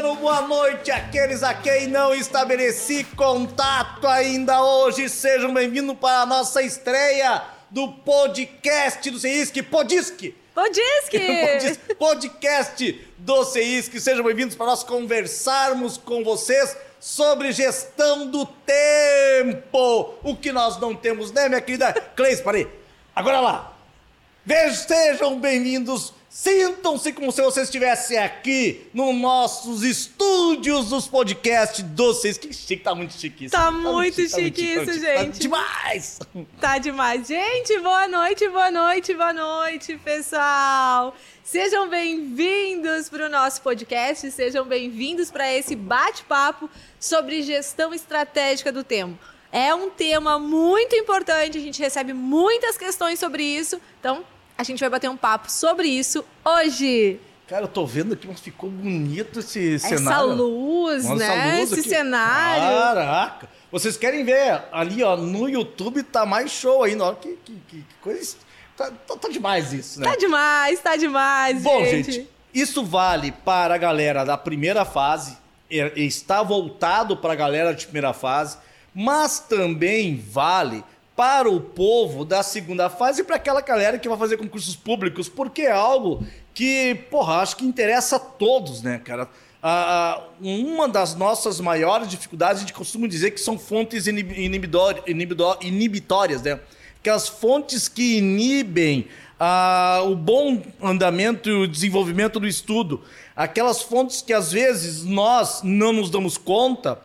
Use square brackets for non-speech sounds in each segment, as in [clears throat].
dando boa noite àqueles a quem não estabeleci contato ainda hoje. Sejam bem-vindos para a nossa estreia do podcast do CEISC, Podisque. [laughs] Podisque! podcast do CEISC. Sejam bem-vindos para nós conversarmos com vocês sobre gestão do tempo. O que nós não temos, né, minha querida Cleis? Parei. Agora lá. Sejam bem-vindos. Sintam-se como se vocês estivessem aqui nos nossos estúdios dos podcasts doces. Que chique, tá muito chique isso. Tá, muito chique, tá muito chique isso, gente. Tá demais! Tá demais. Gente, boa noite, boa noite, boa noite, pessoal. Sejam bem-vindos para o nosso podcast, sejam bem-vindos para esse bate-papo sobre gestão estratégica do tempo. É um tema muito importante, a gente recebe muitas questões sobre isso, então a gente vai bater um papo sobre isso hoje. Cara, eu tô vendo aqui, mas ficou bonito esse essa cenário. Luz, Nossa, né? luz esse aqui. cenário. Caraca! Vocês querem ver ali, ó, no YouTube tá mais show ainda. Olha que, que, que coisa. Tá, tá, tá demais isso, né? Tá demais, tá demais, Bom, gente. gente, isso vale para a galera da primeira fase, e está voltado para a galera de primeira fase, mas também vale para o povo da segunda fase e para aquela galera que vai fazer concursos públicos, porque é algo que, porra, acho que interessa a todos, né, cara? Ah, uma das nossas maiores dificuldades, a gente costuma dizer que são fontes inibitórias, né? Aquelas fontes que inibem ah, o bom andamento e o desenvolvimento do estudo. Aquelas fontes que às vezes nós não nos damos conta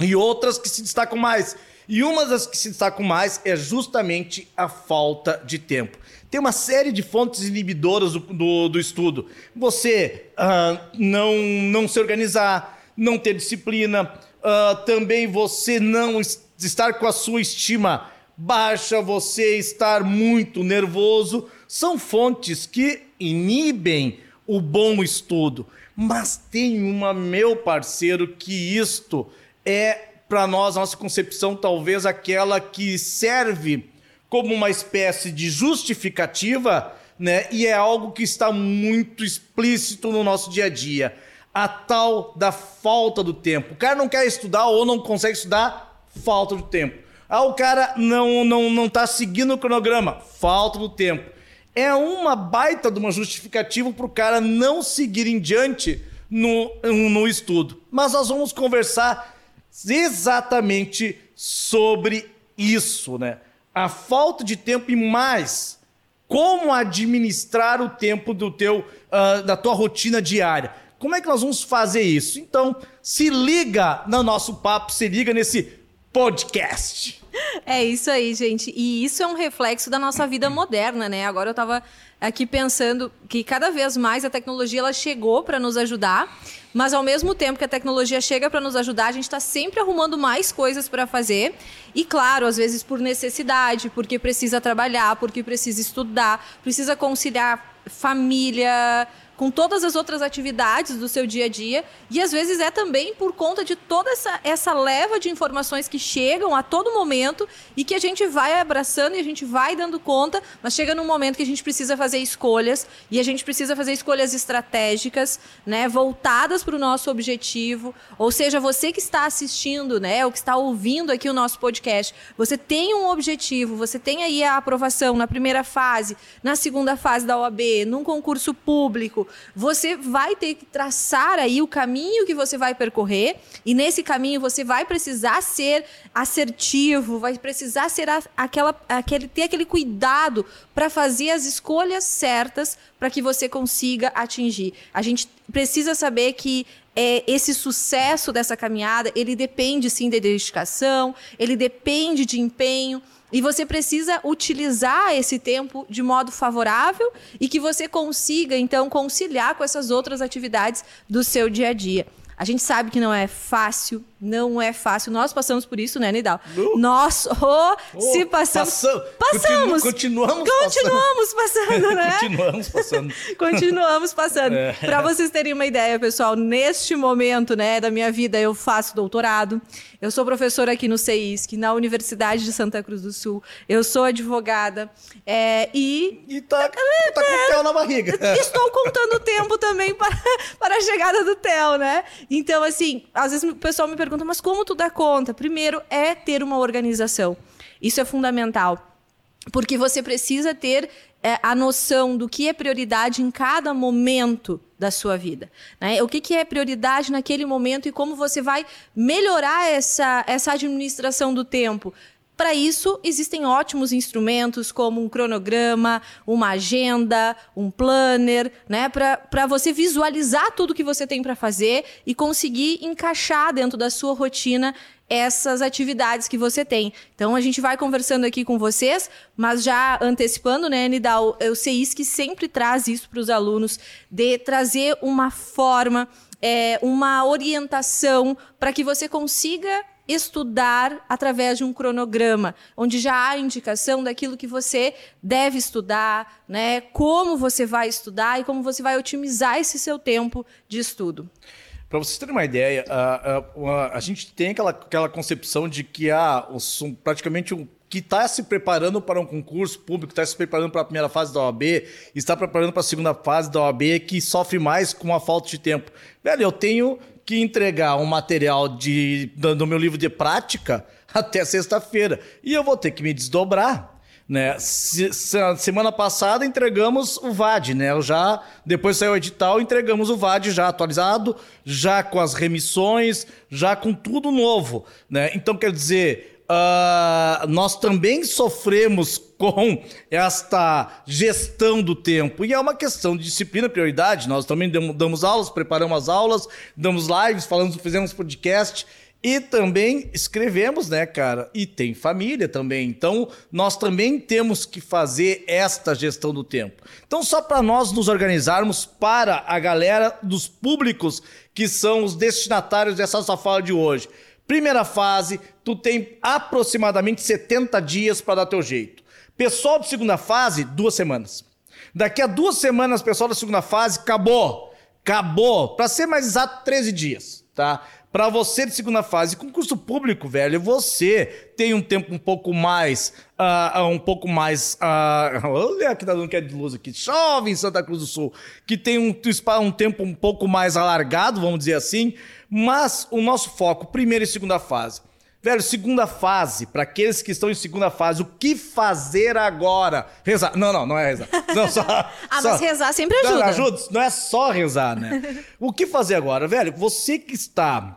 e outras que se destacam mais. E uma das que se destacam mais é justamente a falta de tempo. Tem uma série de fontes inibidoras do, do, do estudo. Você ah, não, não se organizar, não ter disciplina, ah, também você não es- estar com a sua estima baixa, você estar muito nervoso, são fontes que inibem o bom estudo. Mas tem uma, meu parceiro, que isto é, para nós, nossa concepção, talvez aquela que serve como uma espécie de justificativa, né? E é algo que está muito explícito no nosso dia a dia. A tal da falta do tempo. O cara não quer estudar ou não consegue estudar, falta de tempo. Ah, o cara não, não, não tá seguindo o cronograma, falta do tempo. É uma baita de uma justificativa para o cara não seguir em diante no, no estudo. Mas nós vamos conversar exatamente sobre isso, né? A falta de tempo e mais como administrar o tempo do teu ah, da tua rotina diária. Como é que nós vamos fazer isso? Então, se liga no nosso papo, se liga nesse podcast. É isso aí, gente. E isso é um reflexo da nossa vida moderna, né? Agora eu tava aqui pensando que cada vez mais a tecnologia ela chegou para nos ajudar, mas ao mesmo tempo que a tecnologia chega para nos ajudar, a gente está sempre arrumando mais coisas para fazer. E claro, às vezes por necessidade, porque precisa trabalhar, porque precisa estudar, precisa conciliar família, com todas as outras atividades do seu dia a dia. E às vezes é também por conta de toda essa, essa leva de informações que chegam a todo momento e que a gente vai abraçando e a gente vai dando conta, mas chega num momento que a gente precisa fazer escolhas e a gente precisa fazer escolhas estratégicas, né, voltadas para o nosso objetivo. Ou seja, você que está assistindo, né, ou que está ouvindo aqui o nosso podcast, você tem um objetivo, você tem aí a aprovação na primeira fase, na segunda fase da OAB, num concurso público, você vai ter que traçar aí o caminho que você vai percorrer e nesse caminho você vai precisar ser assertivo, vai precisar ser a- aquela, aquele, ter aquele cuidado para fazer as escolhas certas para que você consiga atingir. A gente precisa saber que é, esse sucesso dessa caminhada, ele depende sim de dedicação, ele depende de empenho, e você precisa utilizar esse tempo de modo favorável e que você consiga, então, conciliar com essas outras atividades do seu dia a dia. A gente sabe que não é fácil, Não é fácil. Nós passamos por isso, né, Nidal? Uh. Nós, oh, oh, se passamos. Passam, passamos. Continu, continuamos, continuamos passando. passando né? [laughs] continuamos passando. continuamos passando. É. Para vocês terem uma ideia, pessoal, neste momento, né, da minha vida, eu faço doutorado. Eu sou professora aqui no CEISC, na Universidade de Santa Cruz do Sul. Eu sou advogada. É, e. E tá, tá com o Theo na barriga. Estou contando o tempo também para, [laughs] para a chegada do Theo, né? Então, assim, às vezes o pessoal me pergunta, mas como tu dá conta? Primeiro é ter uma organização. Isso é fundamental. Porque você precisa ter é, a noção do que é prioridade em cada momento da sua vida. Né? O que, que é prioridade naquele momento e como você vai melhorar essa, essa administração do tempo. Para isso, existem ótimos instrumentos como um cronograma, uma agenda, um planner, né? para você visualizar tudo que você tem para fazer e conseguir encaixar dentro da sua rotina essas atividades que você tem. Então a gente vai conversando aqui com vocês, mas já antecipando, né, Nidal, o CEISC sempre traz isso para os alunos, de trazer uma forma, é, uma orientação para que você consiga estudar através de um cronograma, onde já há indicação daquilo que você deve estudar, né, como você vai estudar e como você vai otimizar esse seu tempo de estudo. Para vocês terem uma ideia, a, a, a, gente tem aquela, aquela concepção de que há um, praticamente um que está se preparando para um concurso público, está se preparando para a primeira fase da OAB, está preparando para a segunda fase da OAB, que sofre mais com a falta de tempo. Velho, eu tenho que entregar um material de, do meu livro de prática [laughs] até sexta-feira. E eu vou ter que me desdobrar. Né? Se, se, semana passada entregamos o VAD, né? Já depois saiu o edital, entregamos o VAD já atualizado, já com as remissões, já com tudo novo, né? Então quer dizer, uh, nós também sofremos com esta gestão do tempo e é uma questão de disciplina, prioridade. Nós também damos aulas, preparamos as aulas, damos lives, falamos, fizemos podcast. E também escrevemos, né, cara? E tem família também. Então, nós também temos que fazer esta gestão do tempo. Então, só para nós nos organizarmos para a galera dos públicos que são os destinatários dessa nossa fala de hoje. Primeira fase, tu tem aproximadamente 70 dias para dar teu jeito. Pessoal de segunda fase, duas semanas. Daqui a duas semanas, pessoal da segunda fase, acabou. Acabou. Para ser mais exato, 13 dias, tá? Para você de segunda fase, concurso público, velho, você tem um tempo um pouco mais. Uh, um pouco mais. Uh, [laughs] olha que tá dando que de luz aqui. Chove em Santa Cruz do Sul. Que tem um, um tempo um pouco mais alargado, vamos dizer assim. Mas o nosso foco, primeira e segunda fase. Velho, segunda fase, para aqueles que estão em segunda fase, o que fazer agora? Rezar. Não, não, não é rezar. Não, só, [laughs] ah, só... mas rezar sempre ajuda. Não, ajuda. Não é só rezar, né? [laughs] o que fazer agora? Velho, você que está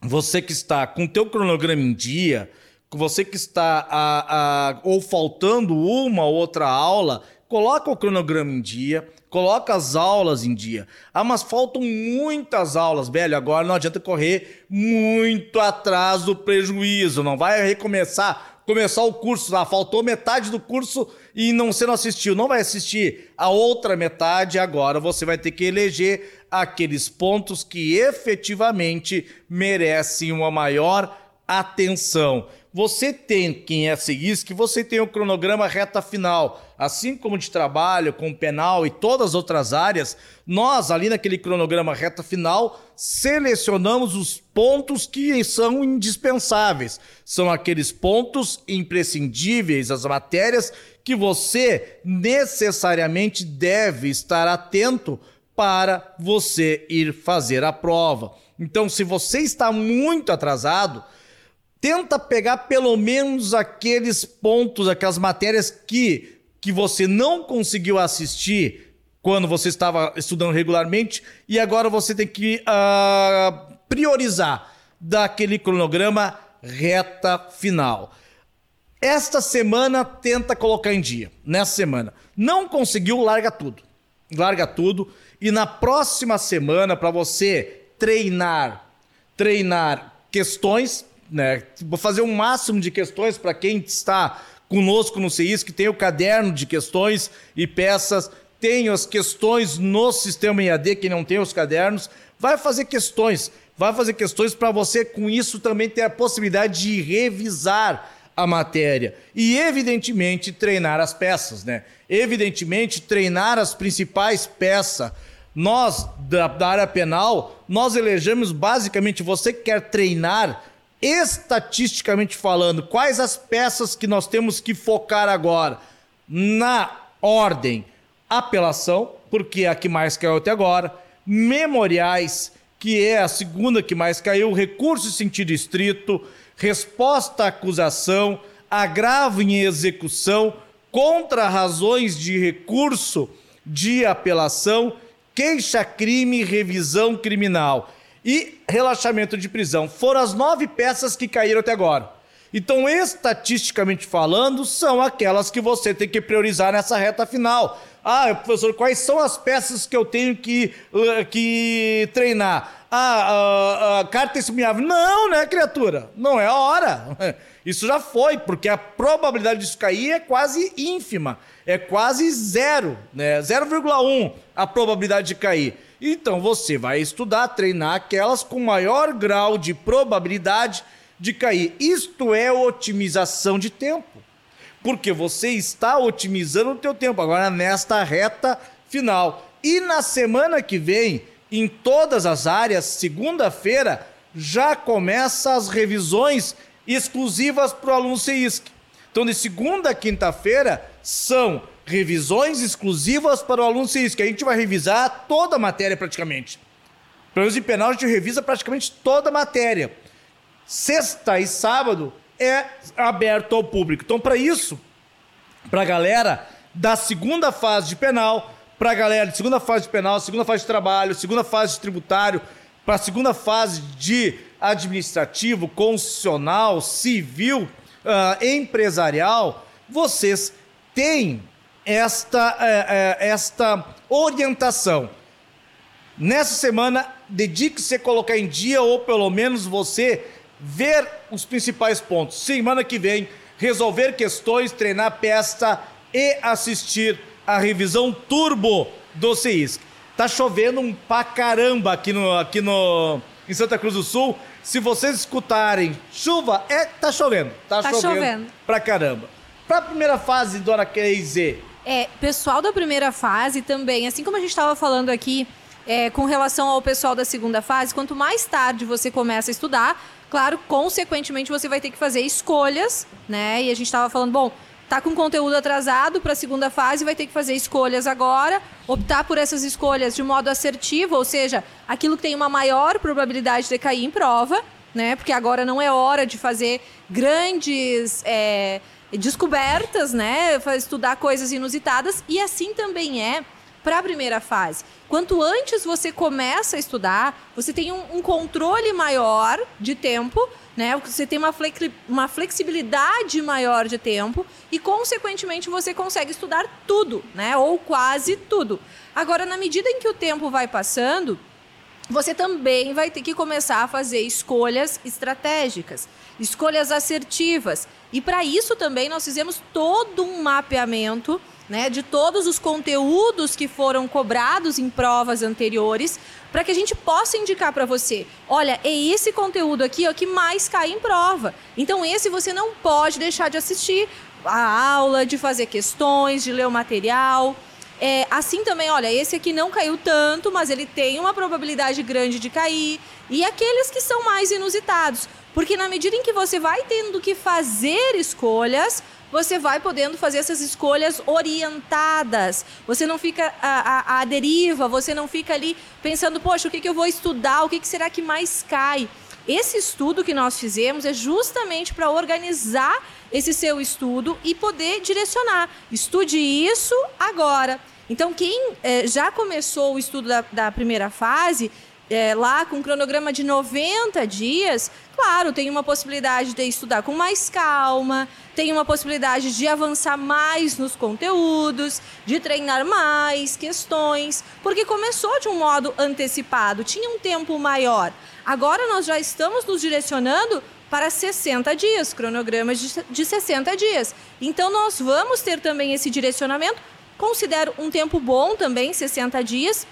você que está com o teu cronograma em dia, você que está a, a, ou faltando uma ou outra aula, coloca o cronograma em dia, coloca as aulas em dia. Ah, mas faltam muitas aulas, velho. Agora não adianta correr muito atrás do prejuízo. Não vai recomeçar, começar o curso lá. Faltou metade do curso e não você não assistiu. Não vai assistir a outra metade. Agora você vai ter que eleger aqueles pontos que efetivamente merecem uma maior atenção. Você tem, quem é que você tem o cronograma reta final. Assim como de trabalho, com penal e todas as outras áreas, nós, ali naquele cronograma reta final, selecionamos os pontos que são indispensáveis. São aqueles pontos imprescindíveis, as matérias que você necessariamente deve estar atento para você ir fazer a prova. Então, se você está muito atrasado, tenta pegar pelo menos aqueles pontos, aquelas matérias que, que você não conseguiu assistir quando você estava estudando regularmente e agora você tem que uh, priorizar daquele cronograma reta final. Esta semana tenta colocar em dia. Nessa semana. Não conseguiu, larga tudo. Larga tudo e na próxima semana, para você treinar, treinar questões, né? Vou fazer o um máximo de questões para quem está conosco no CIS, que tem o caderno de questões e peças, tem as questões no sistema IAD, quem não tem os cadernos, vai fazer questões, vai fazer questões para você, com isso, também ter a possibilidade de revisar a matéria e, evidentemente, treinar as peças, né? Evidentemente, treinar as principais peças. Nós, da, da área penal, nós elegemos basicamente, você que quer treinar estatisticamente falando, quais as peças que nós temos que focar agora? Na ordem apelação, porque é a que mais caiu até agora, memoriais, que é a segunda que mais caiu, recurso em sentido estrito, resposta à acusação, agravo em execução, contra razões de recurso de apelação, queixa-crime, revisão criminal e relaxamento de prisão. Foram as nove peças que caíram até agora. Então, estatisticamente falando, são aquelas que você tem que priorizar nessa reta final. Ah, professor, quais são as peças que eu tenho que, uh, que treinar? Ah, uh, uh, carta testemunhável. Não, né, criatura? Não é a hora. [laughs] Isso já foi, porque a probabilidade disso cair é quase ínfima. É quase zero, né? 0,1 a probabilidade de cair. Então você vai estudar, treinar aquelas com maior grau de probabilidade de cair. Isto é otimização de tempo. Porque você está otimizando o teu tempo agora nesta reta final. E na semana que vem, em todas as áreas, segunda-feira, já começa as revisões exclusivas para o aluno CISC. Então, de segunda a quinta-feira, são revisões exclusivas para o aluno CISC. A gente vai revisar toda a matéria praticamente. Pelo menos em penal, a gente revisa praticamente toda a matéria. Sexta e sábado é aberto ao público. Então, para isso, para a galera da segunda fase de penal, para a galera de segunda fase de penal, segunda fase de trabalho, segunda fase de tributário, para a segunda fase de administrativo, constitucional, civil, uh, empresarial, vocês têm esta, uh, uh, esta orientação. Nessa semana, dedique-se a colocar em dia, ou pelo menos você ver os principais pontos. Semana que vem, resolver questões, treinar peça e assistir a revisão turbo do CISC. Tá chovendo um pra caramba aqui no, aqui no em Santa Cruz do Sul. Se vocês escutarem chuva, é tá chovendo. Tá, tá chovendo, chovendo pra caramba. Pra primeira fase, Dona Casey. É, pessoal da primeira fase também, assim como a gente estava falando aqui é, com relação ao pessoal da segunda fase, quanto mais tarde você começa a estudar, Claro, consequentemente você vai ter que fazer escolhas, né? E a gente estava falando, bom, tá com conteúdo atrasado para a segunda fase, vai ter que fazer escolhas agora, optar por essas escolhas de modo assertivo, ou seja, aquilo que tem uma maior probabilidade de cair em prova, né? Porque agora não é hora de fazer grandes é, descobertas, né? Estudar coisas inusitadas e assim também é para a primeira fase. Quanto antes você começa a estudar, você tem um, um controle maior de tempo, né? Você tem uma, uma flexibilidade maior de tempo e, consequentemente, você consegue estudar tudo, né? Ou quase tudo. Agora, na medida em que o tempo vai passando, você também vai ter que começar a fazer escolhas estratégicas, escolhas assertivas. E para isso também nós fizemos todo um mapeamento né, de todos os conteúdos que foram cobrados em provas anteriores, para que a gente possa indicar para você, olha, é esse conteúdo aqui ó, que mais cai em prova. Então esse você não pode deixar de assistir a aula, de fazer questões, de ler o material. É, assim também, olha, esse aqui não caiu tanto, mas ele tem uma probabilidade grande de cair. E aqueles que são mais inusitados. Porque na medida em que você vai tendo que fazer escolhas, você vai podendo fazer essas escolhas orientadas. Você não fica à, deriva, você não fica ali pensando, poxa, o que, que eu vou estudar, o que, que será que mais cai. Esse estudo que nós fizemos é justamente para organizar esse seu estudo e poder direcionar. Estude isso agora. Então, quem é, já começou o estudo da, da primeira fase, é, lá com um cronograma de 90 dias, claro, tem uma possibilidade de estudar com mais calma, tem uma possibilidade de avançar mais nos conteúdos, de treinar mais questões, porque começou de um modo antecipado, tinha um tempo maior. Agora nós já estamos nos direcionando para 60 dias, cronogramas de, de 60 dias. Então nós vamos ter também esse direcionamento. Considero um tempo bom também, 60 dias,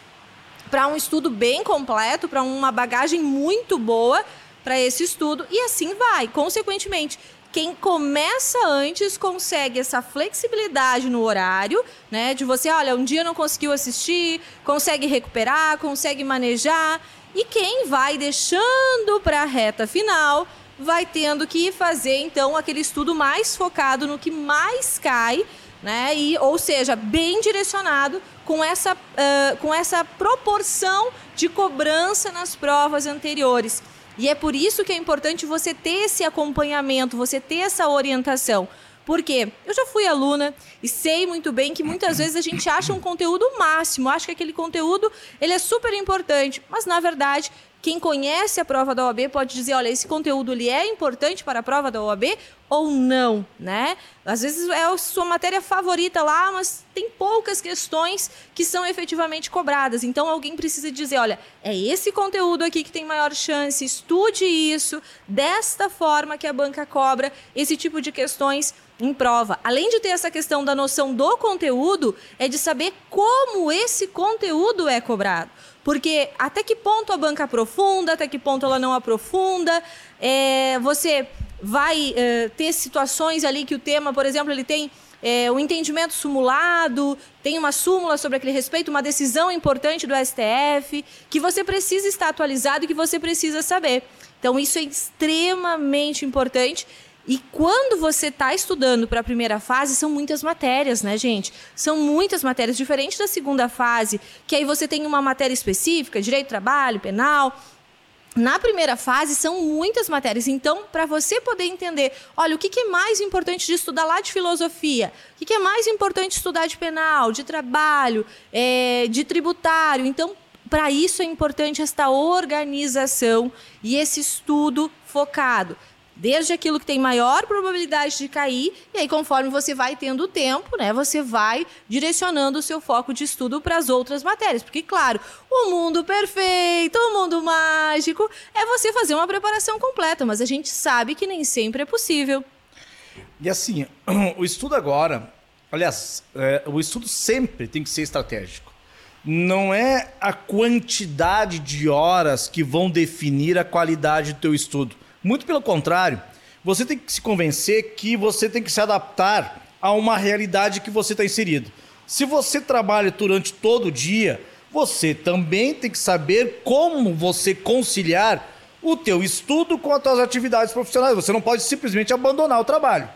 para um estudo bem completo, para uma bagagem muito boa para esse estudo e assim vai. Consequentemente, quem começa antes consegue essa flexibilidade no horário, né? De você, olha, um dia não conseguiu assistir, consegue recuperar, consegue manejar. E quem vai deixando para a reta final vai tendo que fazer então aquele estudo mais focado no que mais cai, né? E, ou seja, bem direcionado com essa, uh, com essa proporção de cobrança nas provas anteriores. E é por isso que é importante você ter esse acompanhamento, você ter essa orientação. Porque eu já fui aluna e sei muito bem que muitas vezes a gente acha um conteúdo máximo, acha que aquele conteúdo ele é super importante, mas na verdade quem conhece a prova da OAB pode dizer, olha, esse conteúdo ele é importante para a prova da OAB ou não, né? Às vezes é a sua matéria favorita lá, mas tem poucas questões que são efetivamente cobradas. Então alguém precisa dizer, olha, é esse conteúdo aqui que tem maior chance, estude isso desta forma que a banca cobra esse tipo de questões em prova. Além de ter essa questão da noção do conteúdo, é de saber como esse conteúdo é cobrado. Porque até que ponto a banca aprofunda, até que ponto ela não aprofunda. É, você vai é, ter situações ali que o tema, por exemplo, ele tem é, um entendimento simulado, tem uma súmula sobre aquele respeito, uma decisão importante do STF, que você precisa estar atualizado e que você precisa saber. Então, isso é extremamente importante e quando você está estudando para a primeira fase, são muitas matérias, né, gente? São muitas matérias, diferente da segunda fase, que aí você tem uma matéria específica, direito, trabalho, penal. Na primeira fase são muitas matérias, então para você poder entender, olha, o que, que, é mais importante de estudar lá de filosofia, o que, que é mais importante estudar de penal, de trabalho, é, de tributário, então para isso é importante esta organização e esse estudo focado desde aquilo que tem maior probabilidade de cair, e aí conforme você vai tendo tempo, né, você vai direcionando o seu foco de estudo para as outras matérias, porque claro, o mundo perfeito, o mundo mágico é você fazer uma preparação completa, mas a gente sabe que nem sempre é possível. E assim, [clears throat] o estudo agora, aliás, é, o estudo sempre tem que ser estratégico. Não é a quantidade de horas que vão definir a qualidade do teu estudo muito pelo contrário, você tem que se convencer que você tem que se adaptar a uma realidade que você está inserido. Se você trabalha durante todo o dia, você também tem que saber como você conciliar o teu estudo com as suas atividades profissionais. Você não pode simplesmente abandonar o trabalho.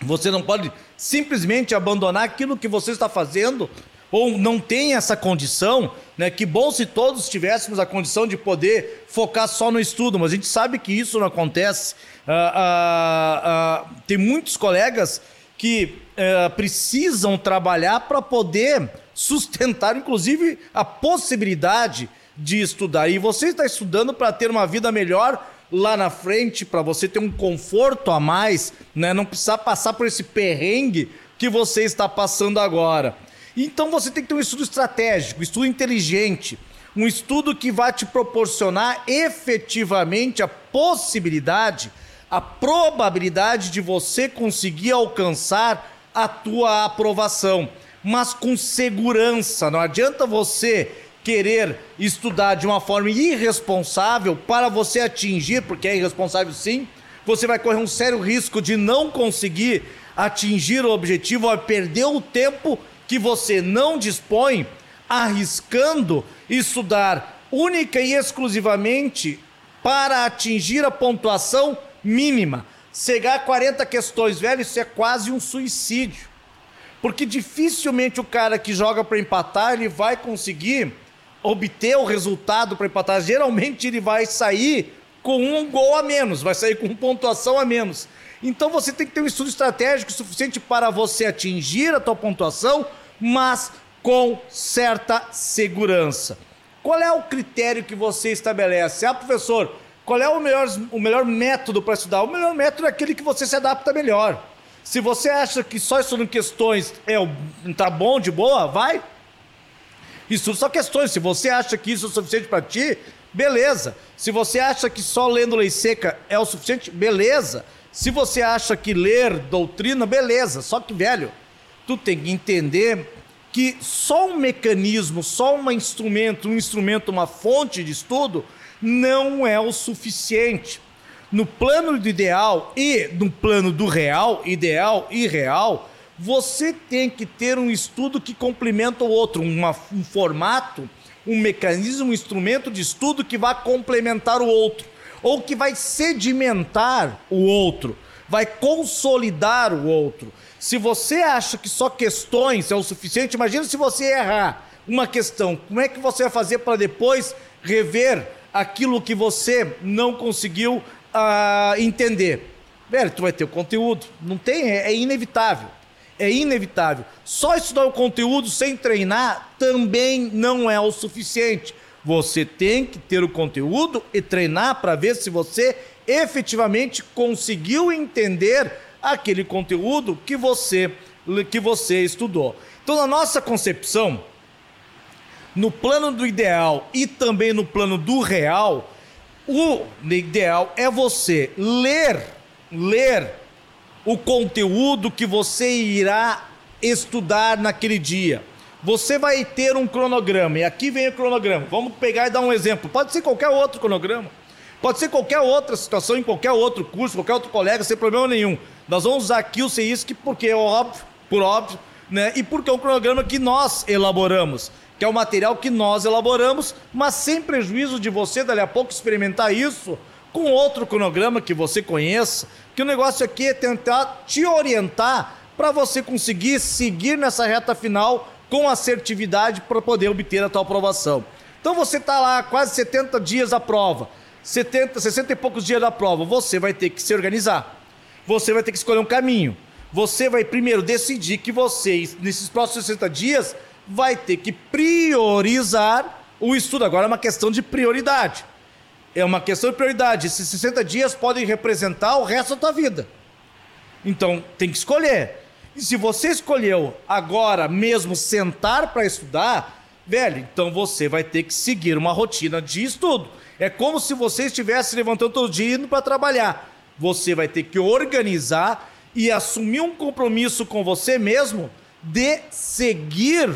Você não pode simplesmente abandonar aquilo que você está fazendo ou não tem essa condição, né? Que bom se todos tivéssemos a condição de poder focar só no estudo, mas a gente sabe que isso não acontece. Ah, ah, ah, tem muitos colegas que eh, precisam trabalhar para poder sustentar, inclusive, a possibilidade de estudar. E você está estudando para ter uma vida melhor lá na frente, para você ter um conforto a mais, né? não precisar passar por esse perrengue que você está passando agora. Então você tem que ter um estudo estratégico, estudo inteligente, um estudo que vai te proporcionar efetivamente a possibilidade, a probabilidade de você conseguir alcançar a tua aprovação, mas com segurança. Não adianta você querer estudar de uma forma irresponsável para você atingir, porque é irresponsável sim, você vai correr um sério risco de não conseguir atingir o objetivo, vai perder o tempo que você não dispõe, arriscando estudar única e exclusivamente para atingir a pontuação mínima. Chegar a 40 questões, velho, isso é quase um suicídio. Porque dificilmente o cara que joga para empatar, ele vai conseguir obter o resultado para empatar. Geralmente ele vai sair com um gol a menos, vai sair com pontuação a menos. Então você tem que ter um estudo estratégico suficiente para você atingir a tua pontuação mas com certa segurança. Qual é o critério que você estabelece? Ah, professor, qual é o melhor, o melhor método para estudar? O melhor método é aquele que você se adapta melhor. Se você acha que só estudando questões é tá bom, de boa, vai. Estuda só questões. Se você acha que isso é o suficiente para ti, beleza. Se você acha que só lendo lei seca é o suficiente, beleza. Se você acha que ler doutrina, beleza. Só que, velho, tu tem que entender que só um mecanismo, só um instrumento, um instrumento, uma fonte de estudo não é o suficiente. No plano do ideal e no plano do real, ideal e real, você tem que ter um estudo que complementa o outro, uma, um formato, um mecanismo, um instrumento de estudo que vai complementar o outro, ou que vai sedimentar o outro, vai consolidar o outro. Se você acha que só questões é o suficiente, imagina se você errar uma questão, como é que você vai fazer para depois rever aquilo que você não conseguiu uh, entender? Velho, tu vai ter o conteúdo, não tem, é, é inevitável é inevitável. Só estudar o conteúdo sem treinar também não é o suficiente. Você tem que ter o conteúdo e treinar para ver se você efetivamente conseguiu entender aquele conteúdo que você que você estudou. Então, na nossa concepção, no plano do ideal e também no plano do real, o ideal é você ler, ler o conteúdo que você irá estudar naquele dia. Você vai ter um cronograma, e aqui vem o cronograma. Vamos pegar e dar um exemplo. Pode ser qualquer outro cronograma. Pode ser qualquer outra situação, em qualquer outro curso, qualquer outro colega, sem problema nenhum. Nós vamos usar aqui o CISC porque é óbvio, por óbvio, né? E porque é um cronograma que nós elaboramos, que é o material que nós elaboramos, mas sem prejuízo de você, dali a pouco, experimentar isso com outro cronograma que você conheça, que o negócio aqui é tentar te orientar para você conseguir seguir nessa reta final com assertividade para poder obter a tua aprovação. Então você está lá quase 70 dias a prova, 70, 60 e poucos dias da prova, você vai ter que se organizar. Você vai ter que escolher um caminho. Você vai primeiro decidir que você, nesses próximos 60 dias, vai ter que priorizar o estudo. Agora é uma questão de prioridade. É uma questão de prioridade. Esses 60 dias podem representar o resto da tua vida. Então, tem que escolher. E se você escolheu agora mesmo sentar para estudar, velho, então você vai ter que seguir uma rotina de estudo. É como se você estivesse levantando todo dia indo para trabalhar. Você vai ter que organizar e assumir um compromisso com você mesmo de seguir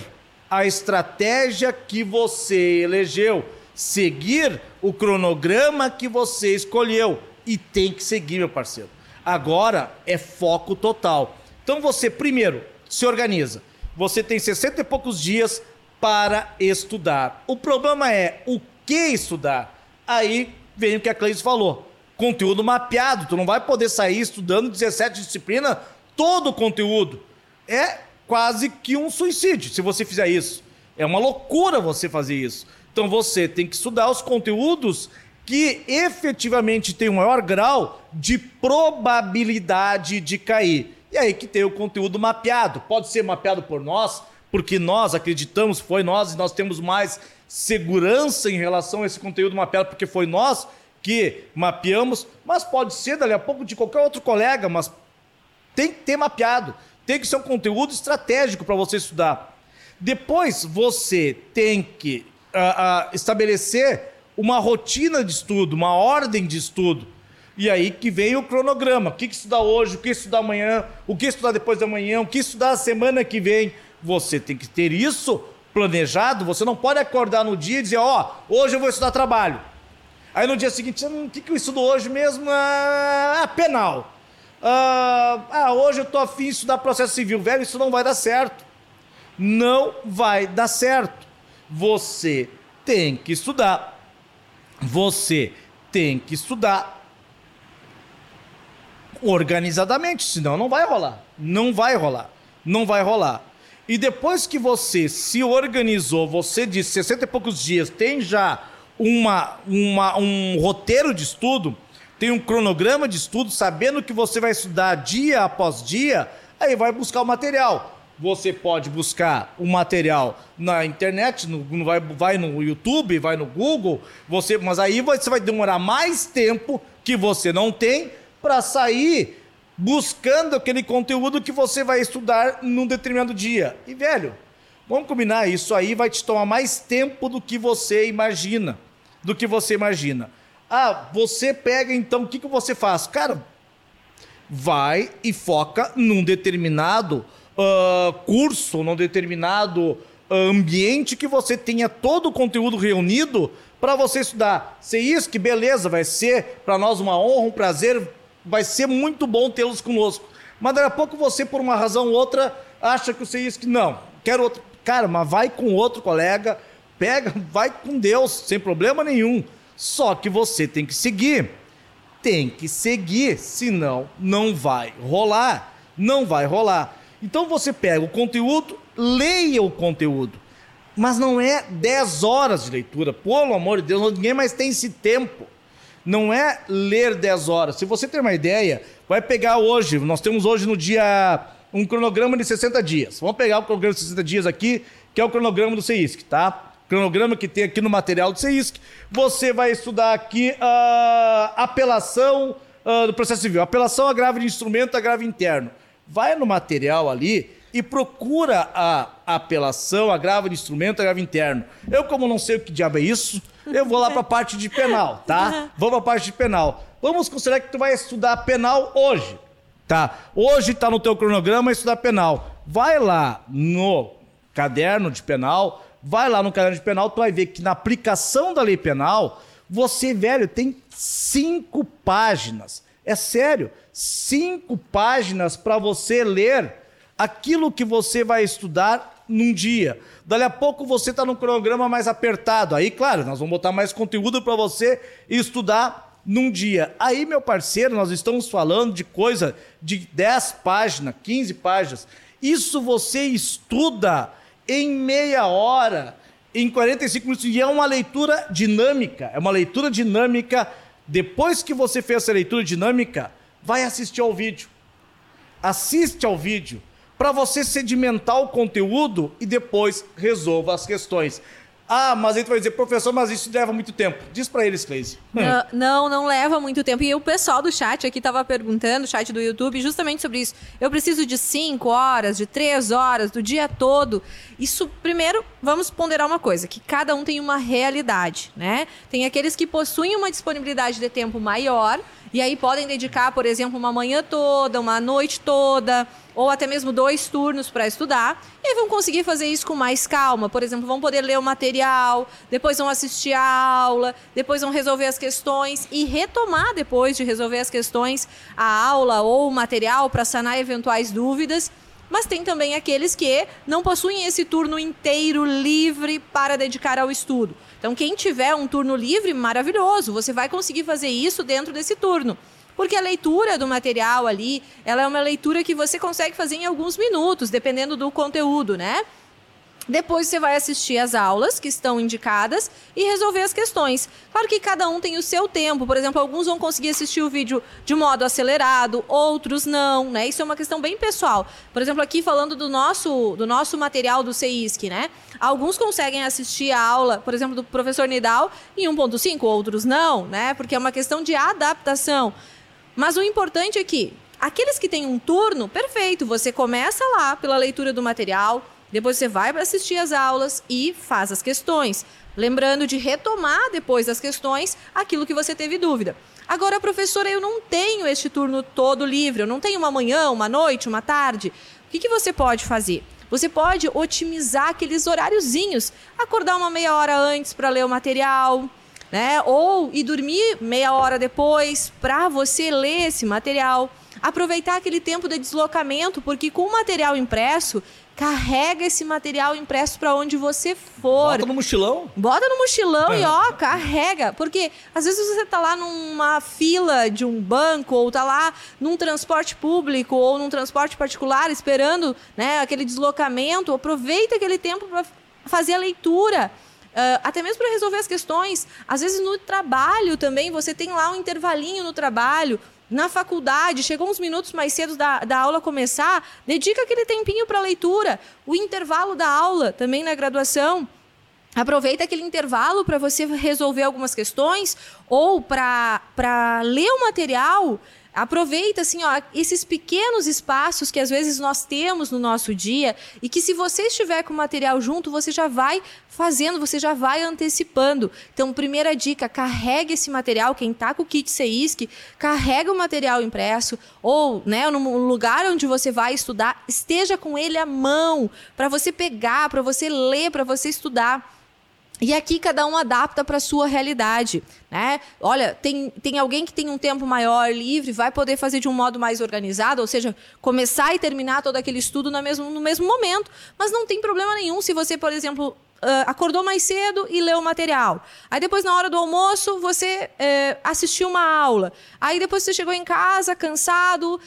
a estratégia que você elegeu seguir o cronograma que você escolheu. E tem que seguir, meu parceiro. Agora é foco total. Então você, primeiro, se organiza. Você tem 60 e poucos dias para estudar. O problema é o que estudar. Aí vem o que a Cleide falou. Conteúdo mapeado. Tu não vai poder sair estudando 17 disciplinas, todo o conteúdo. É quase que um suicídio se você fizer isso. É uma loucura você fazer isso. Então você tem que estudar os conteúdos que efetivamente têm um maior grau de probabilidade de cair. E aí que tem o conteúdo mapeado. Pode ser mapeado por nós, porque nós acreditamos, foi nós e nós temos mais segurança em relação a esse conteúdo mapeado, porque foi nós que mapeamos, mas pode ser dali a pouco de qualquer outro colega, mas tem que ter mapeado. Tem que ser um conteúdo estratégico para você estudar. Depois você tem que uh, uh, estabelecer uma rotina de estudo, uma ordem de estudo. E aí que vem o cronograma. O que, estudar hoje, o que estudar amanhã, o que estudar depois da manhã, o que estudar a semana que vem. Você tem que ter isso planejado. Você não pode acordar no dia e dizer, ó, oh, hoje eu vou estudar trabalho. Aí no dia seguinte, hum, o que, que eu estudo hoje mesmo? Ah, penal. Ah, ah, hoje eu tô afim de estudar processo civil. Velho, isso não vai dar certo. Não vai dar certo. Você tem que estudar. Você tem que estudar organizadamente, senão não vai rolar. Não vai rolar. Não vai rolar. E depois que você se organizou, você de 60 e poucos dias tem já uma, uma, um roteiro de estudo, tem um cronograma de estudo, sabendo que você vai estudar dia após dia, aí vai buscar o material. Você pode buscar o material na internet, no, vai, vai no YouTube, vai no Google, você, mas aí você vai demorar mais tempo que você não tem para sair buscando aquele conteúdo que você vai estudar num determinado dia. E velho, vamos combinar, isso aí vai te tomar mais tempo do que você imagina, do que você imagina. Ah, você pega então, o que, que você faz? Cara, vai e foca num determinado uh, curso, num determinado ambiente que você tenha todo o conteúdo reunido para você estudar. Se isso, que beleza, vai ser para nós uma honra, um prazer, vai ser muito bom tê-los conosco. Mas daqui a pouco você, por uma razão ou outra, acha que o CISC, não, quero outro. Cara, mas vai com outro colega, pega, vai com Deus, sem problema nenhum. Só que você tem que seguir. Tem que seguir, senão não vai rolar. Não vai rolar. Então você pega o conteúdo, leia o conteúdo. Mas não é 10 horas de leitura, pelo amor de Deus, ninguém mais tem esse tempo. Não é ler 10 horas. Se você ter uma ideia, vai pegar hoje, nós temos hoje no dia um cronograma de 60 dias. Vamos pegar o cronograma de 60 dias aqui, que é o cronograma do CEISC, tá? Cronograma que tem aqui no material do CEISC. Você vai estudar aqui a uh, apelação uh, do processo civil, apelação agravo de instrumento, agravo interno. Vai no material ali e procura a apelação, agravo de instrumento, agravo interno. Eu, como não sei o que diabo é isso, eu vou lá para a [laughs] parte de penal, tá? Vamos para a parte de penal. Vamos considerar que tu vai estudar penal hoje, tá? Hoje está no teu cronograma estudar penal. Vai lá no caderno de penal, vai lá no caderno de penal, tu vai ver que na aplicação da lei penal, você, velho, tem cinco páginas. É sério, cinco páginas para você ler aquilo que você vai estudar num dia. Dali a pouco você está num cronograma mais apertado. Aí, claro, nós vamos botar mais conteúdo para você estudar num dia. Aí, meu parceiro, nós estamos falando de coisa de 10 páginas, 15 páginas. Isso você estuda em meia hora, em 45 minutos. E é uma leitura dinâmica. É uma leitura dinâmica. Depois que você fez essa leitura dinâmica, vai assistir ao vídeo. Assiste ao vídeo para você sedimentar o conteúdo e depois resolva as questões. Ah, mas aí tu vai dizer, professor, mas isso leva muito tempo. Diz para eles, Cleise. Não, não, não, leva muito tempo. E o pessoal do chat aqui estava perguntando, o chat do YouTube, justamente sobre isso. Eu preciso de cinco horas, de três horas, do dia todo. Isso, primeiro, vamos ponderar uma coisa, que cada um tem uma realidade, né? Tem aqueles que possuem uma disponibilidade de tempo maior, e aí podem dedicar, por exemplo, uma manhã toda, uma noite toda, ou até mesmo dois turnos para estudar, e vão conseguir fazer isso com mais calma. Por exemplo, vão poder ler o material, depois vão assistir a aula, depois vão resolver as questões e retomar depois de resolver as questões a aula ou o material para sanar eventuais dúvidas. Mas tem também aqueles que não possuem esse turno inteiro livre para dedicar ao estudo. Então, quem tiver um turno livre, maravilhoso, você vai conseguir fazer isso dentro desse turno. Porque a leitura do material ali, ela é uma leitura que você consegue fazer em alguns minutos, dependendo do conteúdo, né? Depois você vai assistir as aulas que estão indicadas e resolver as questões. Claro que cada um tem o seu tempo. Por exemplo, alguns vão conseguir assistir o vídeo de modo acelerado, outros não, né? Isso é uma questão bem pessoal. Por exemplo, aqui falando do nosso, do nosso material do CEISC, né? Alguns conseguem assistir a aula, por exemplo, do professor Nidal em 1.5, outros não, né? Porque é uma questão de adaptação. Mas o importante é que aqueles que têm um turno, perfeito, você começa lá pela leitura do material, depois você vai para assistir as aulas e faz as questões. Lembrando de retomar depois das questões aquilo que você teve dúvida. Agora, professora, eu não tenho este turno todo livre, eu não tenho uma manhã, uma noite, uma tarde. O que, que você pode fazer? Você pode otimizar aqueles horáriozinhos, acordar uma meia hora antes para ler o material, né? Ou ir dormir meia hora depois para você ler esse material. Aproveitar aquele tempo de deslocamento, porque com o material impresso, carrega esse material impresso para onde você for. Bota no mochilão. Bota no mochilão é. e ó, carrega. Porque às vezes você tá lá numa fila de um banco, ou tá lá num transporte público, ou num transporte particular, esperando né, aquele deslocamento. Aproveita aquele tempo para fazer a leitura. Uh, até mesmo para resolver as questões. Às vezes no trabalho também, você tem lá um intervalinho no trabalho, na faculdade, chegou uns minutos mais cedo da, da aula começar, dedica aquele tempinho para leitura. O intervalo da aula, também na graduação, Aproveita aquele intervalo para você resolver algumas questões Ou para ler o material Aproveita assim, ó, esses pequenos espaços que às vezes nós temos no nosso dia e que se você estiver com o material junto, você já vai fazendo, você já vai antecipando. Então, primeira dica, carregue esse material, quem está com o kit CEISC, carrega o material impresso ou, né, no lugar onde você vai estudar, esteja com ele à mão, para você pegar, para você ler, para você estudar. E aqui cada um adapta para a sua realidade, né? Olha, tem, tem alguém que tem um tempo maior livre, vai poder fazer de um modo mais organizado, ou seja, começar e terminar todo aquele estudo no mesmo, no mesmo momento. Mas não tem problema nenhum se você, por exemplo, uh, acordou mais cedo e leu o material. Aí depois, na hora do almoço, você assistiu uma aula. Aí depois você chegou em casa cansado,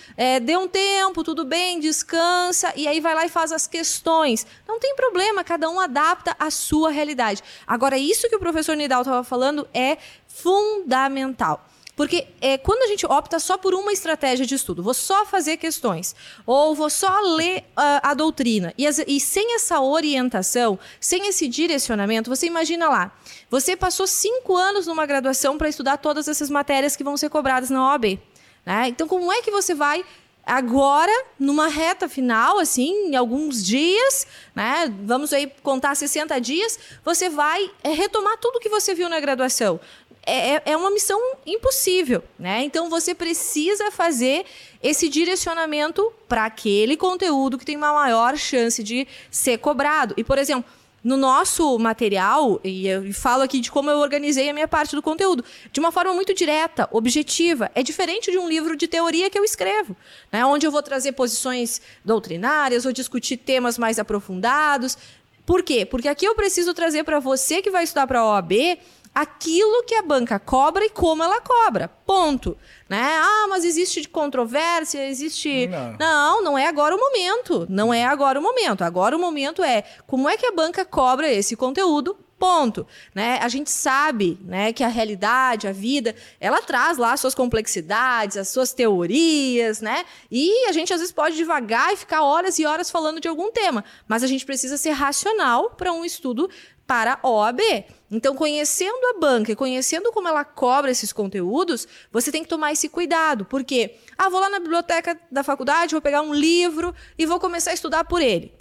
deu um tempo, tudo bem, descansa, e aí vai lá e faz as questões. Não tem problema, cada um adapta a sua realidade. Agora, isso que o professor Nidal estava falando é fundamental. Porque é, quando a gente opta só por uma estratégia de estudo, vou só fazer questões, ou vou só ler uh, a doutrina, e, as, e sem essa orientação, sem esse direcionamento, você imagina lá, você passou cinco anos numa graduação para estudar todas essas matérias que vão ser cobradas na OAB. Né? Então, como é que você vai agora, numa reta final, assim, em alguns dias, né? Vamos aí contar 60 dias, você vai é, retomar tudo que você viu na graduação. É, é, é uma missão impossível, né? Então você precisa fazer esse direcionamento para aquele conteúdo que tem uma maior chance de ser cobrado. E, por exemplo, no nosso material, e eu falo aqui de como eu organizei a minha parte do conteúdo, de uma forma muito direta, objetiva. É diferente de um livro de teoria que eu escrevo, né? onde eu vou trazer posições doutrinárias, ou discutir temas mais aprofundados. Por quê? Porque aqui eu preciso trazer para você que vai estudar para a OAB aquilo que a banca cobra e como ela cobra. Ponto. Né? Ah, mas existe controvérsia, existe. Não. não, não é agora o momento. Não é agora o momento. Agora o momento é como é que a banca cobra esse conteúdo ponto, né? A gente sabe, né, que a realidade, a vida, ela traz lá as suas complexidades, as suas teorias, né? E a gente às vezes pode devagar e ficar horas e horas falando de algum tema, mas a gente precisa ser racional para um estudo para a OAB. Então, conhecendo a banca e conhecendo como ela cobra esses conteúdos, você tem que tomar esse cuidado. Por quê? Ah, vou lá na biblioteca da faculdade, vou pegar um livro e vou começar a estudar por ele.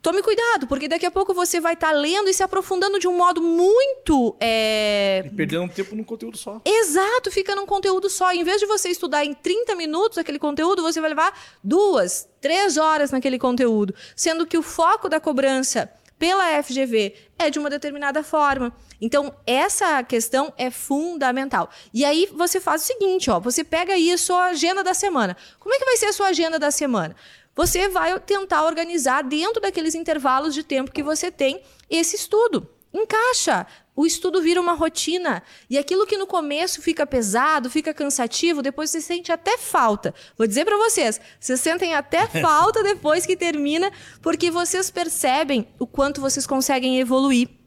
Tome cuidado, porque daqui a pouco você vai estar tá lendo e se aprofundando de um modo muito. É... E perdendo tempo num conteúdo só. Exato, fica num conteúdo só. Em vez de você estudar em 30 minutos aquele conteúdo, você vai levar duas, três horas naquele conteúdo. Sendo que o foco da cobrança pela FGV é de uma determinada forma. Então, essa questão é fundamental. E aí você faz o seguinte, ó, você pega aí a sua agenda da semana. Como é que vai ser a sua agenda da semana? Você vai tentar organizar dentro daqueles intervalos de tempo que você tem esse estudo. Encaixa. O estudo vira uma rotina. E aquilo que no começo fica pesado, fica cansativo, depois você sente até falta. Vou dizer para vocês, vocês sentem até [laughs] falta depois que termina, porque vocês percebem o quanto vocês conseguem evoluir.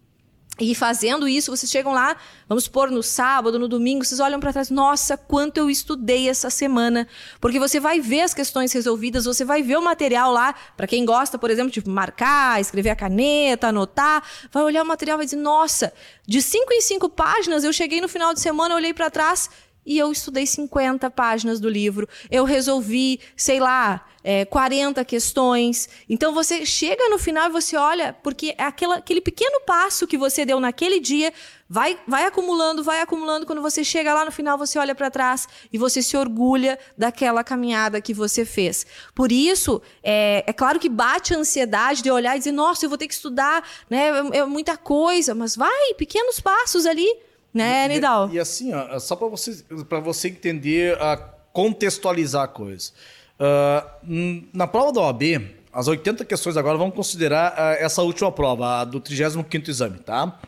E fazendo isso, vocês chegam lá, vamos pôr no sábado, no domingo, vocês olham para trás, nossa, quanto eu estudei essa semana. Porque você vai ver as questões resolvidas, você vai ver o material lá, para quem gosta, por exemplo, de marcar, escrever a caneta, anotar, vai olhar o material e vai dizer, nossa, de cinco em cinco páginas, eu cheguei no final de semana, olhei para trás e eu estudei 50 páginas do livro. Eu resolvi, sei lá, é, 40 questões. Então você chega no final e você olha, porque é aquela, aquele pequeno passo que você deu naquele dia vai, vai acumulando, vai acumulando. Quando você chega lá no final, você olha para trás e você se orgulha daquela caminhada que você fez. Por isso, é, é claro que bate a ansiedade de olhar e dizer, nossa, eu vou ter que estudar, né? É, é muita coisa, mas vai, pequenos passos ali né, Nidal? E, e, assim, ó, só para você, você entender, uh, contextualizar a coisa. Uh, na prova da OAB, as 80 questões agora, vamos considerar uh, essa última prova, a do 35º exame, tá?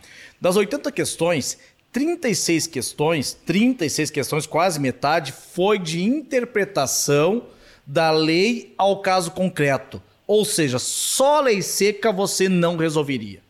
Das 80 questões, 36 questões, 36 questões, quase metade, foi de interpretação da lei ao caso concreto. Ou seja, só lei seca você não resolveria.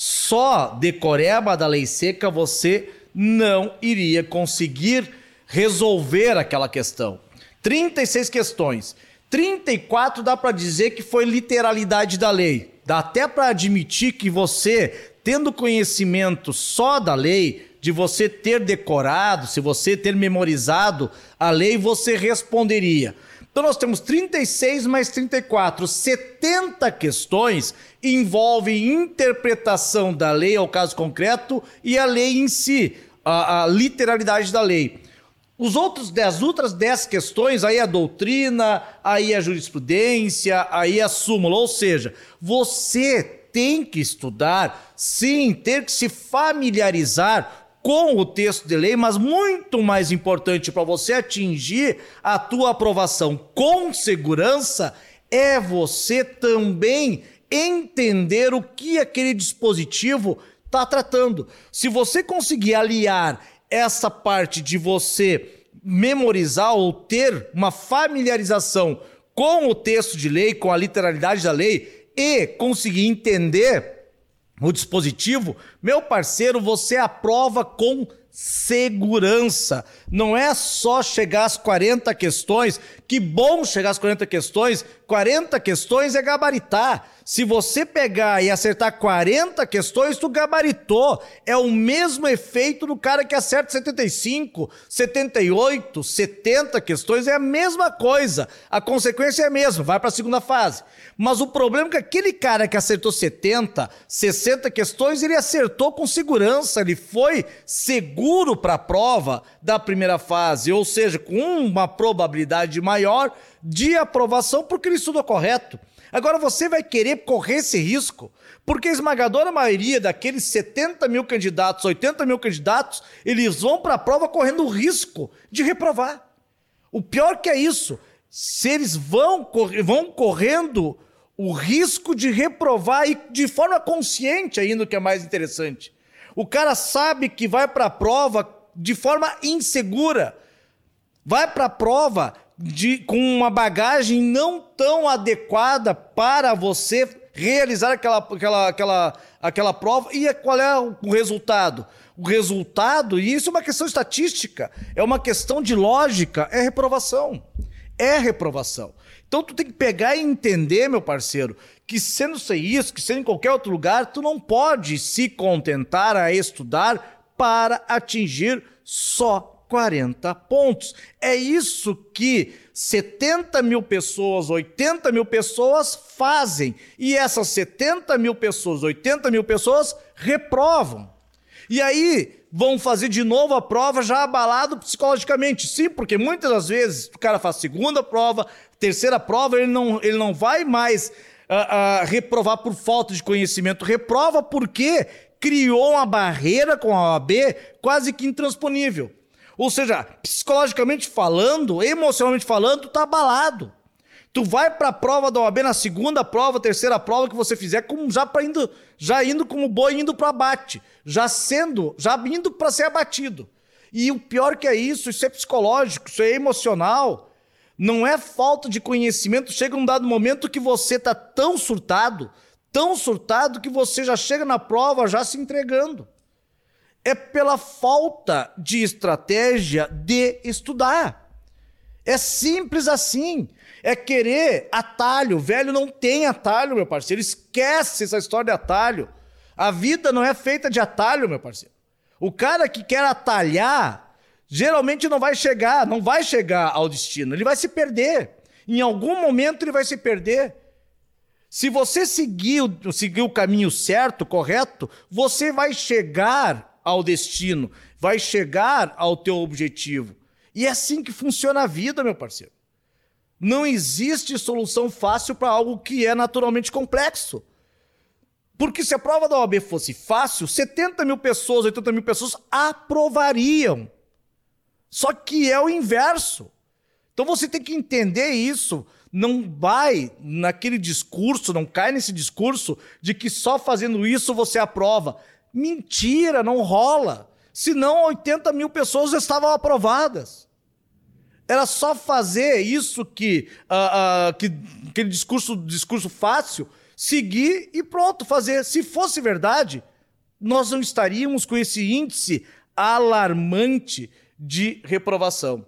Só decoreba da lei seca você não iria conseguir resolver aquela questão. 36 questões. 34 dá para dizer que foi literalidade da lei. Dá até para admitir que você, tendo conhecimento só da lei, de você ter decorado, se você ter memorizado a lei, você responderia. Então nós temos 36 mais 34, 70 questões envolvem interpretação da lei ao caso concreto e a lei em si, a, a literalidade da lei. Os outros dez, outras 10 questões, aí a doutrina, aí a jurisprudência, aí a súmula, ou seja, você tem que estudar, sim, ter que se familiarizar com o texto de lei, mas muito mais importante para você atingir a tua aprovação com segurança é você também entender o que aquele dispositivo está tratando. Se você conseguir aliar essa parte de você memorizar ou ter uma familiarização com o texto de lei, com a literalidade da lei e conseguir entender o dispositivo, meu parceiro, você aprova com segurança. Não é só chegar às 40 questões, que bom chegar às 40 questões, 40 questões é gabaritar. Se você pegar e acertar 40 questões, tu gabaritou. É o mesmo efeito do cara que acerta 75, 78, 70 questões, é a mesma coisa. A consequência é a mesma, vai para a segunda fase. Mas o problema é que aquele cara que acertou 70, 60 questões, ele acertou com segurança, ele foi seguro para a prova da primeira fase, ou seja, com uma probabilidade maior de aprovação porque ele estudou correto. Agora você vai querer correr esse risco, porque a esmagadora maioria daqueles 70 mil candidatos, 80 mil candidatos, eles vão para a prova correndo o risco de reprovar. O pior que é isso, se eles vão, vão correndo o risco de reprovar e de forma consciente ainda, que é mais interessante. O cara sabe que vai para a prova de forma insegura, vai para a prova de, com uma bagagem não tão adequada para você realizar aquela, aquela, aquela, aquela prova. E qual é o resultado? O resultado, e isso é uma questão estatística, é uma questão de lógica, é reprovação. É reprovação. Então tu tem que pegar e entender, meu parceiro, que sendo isso, que sendo em qualquer outro lugar, tu não pode se contentar a estudar para atingir só 40 pontos. É isso que 70 mil pessoas, 80 mil pessoas fazem. E essas 70 mil pessoas, 80 mil pessoas reprovam. E aí vão fazer de novo a prova já abalado psicologicamente. Sim, porque muitas das vezes o cara faz segunda prova, terceira prova, ele não, ele não vai mais uh, uh, reprovar por falta de conhecimento. Reprova porque criou uma barreira com a OAB quase que intransponível. Ou seja, psicologicamente falando, emocionalmente falando, tu tá abalado. Tu vai para a prova da OAB na segunda prova, terceira prova que você fizer, como já para indo, já indo como boi indo para abate, já sendo, já indo para ser abatido. E o pior que é isso, isso é psicológico, isso é emocional. Não é falta de conhecimento, chega um dado momento que você tá tão surtado, tão surtado que você já chega na prova já se entregando é pela falta de estratégia de estudar. É simples assim. É querer atalho. Velho não tem atalho, meu parceiro. Esquece essa história de atalho. A vida não é feita de atalho, meu parceiro. O cara que quer atalhar, geralmente não vai chegar, não vai chegar ao destino. Ele vai se perder. Em algum momento ele vai se perder. Se você seguir, seguir o caminho certo, correto, você vai chegar ao destino, vai chegar ao teu objetivo. E é assim que funciona a vida, meu parceiro. Não existe solução fácil para algo que é naturalmente complexo. Porque se a prova da OAB fosse fácil, 70 mil pessoas, 80 mil pessoas aprovariam. Só que é o inverso. Então você tem que entender isso. Não vai naquele discurso, não cai nesse discurso de que só fazendo isso você aprova. Mentira, não rola. Senão 80 mil pessoas já estavam aprovadas. Era só fazer isso que, uh, uh, que aquele discurso, discurso fácil, seguir e pronto, fazer. Se fosse verdade, nós não estaríamos com esse índice alarmante de reprovação.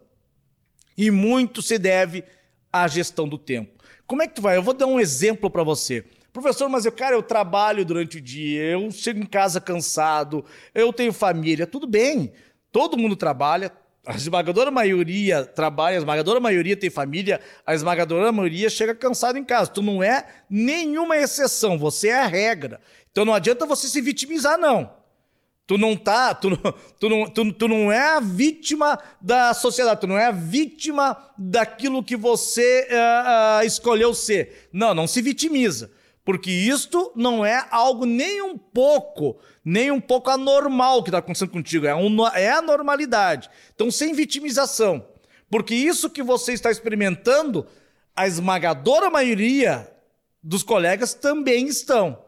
E muito se deve à gestão do tempo. Como é que tu vai? Eu vou dar um exemplo para você. Professor, mas eu, cara, eu trabalho durante o dia, eu chego em casa cansado, eu tenho família, tudo bem. Todo mundo trabalha, a esmagadora maioria trabalha, a esmagadora maioria tem família, a esmagadora maioria chega cansado em casa. Tu não é nenhuma exceção, você é a regra. Então não adianta você se vitimizar, não. Tu não tá, tu, tu, não, tu, tu não é a vítima da sociedade, tu não é a vítima daquilo que você uh, uh, escolheu ser. Não, não se vitimiza. Porque isto não é algo nem um pouco, nem um pouco anormal que está acontecendo contigo. É, um, é a normalidade. Então, sem vitimização. Porque isso que você está experimentando, a esmagadora maioria dos colegas também estão.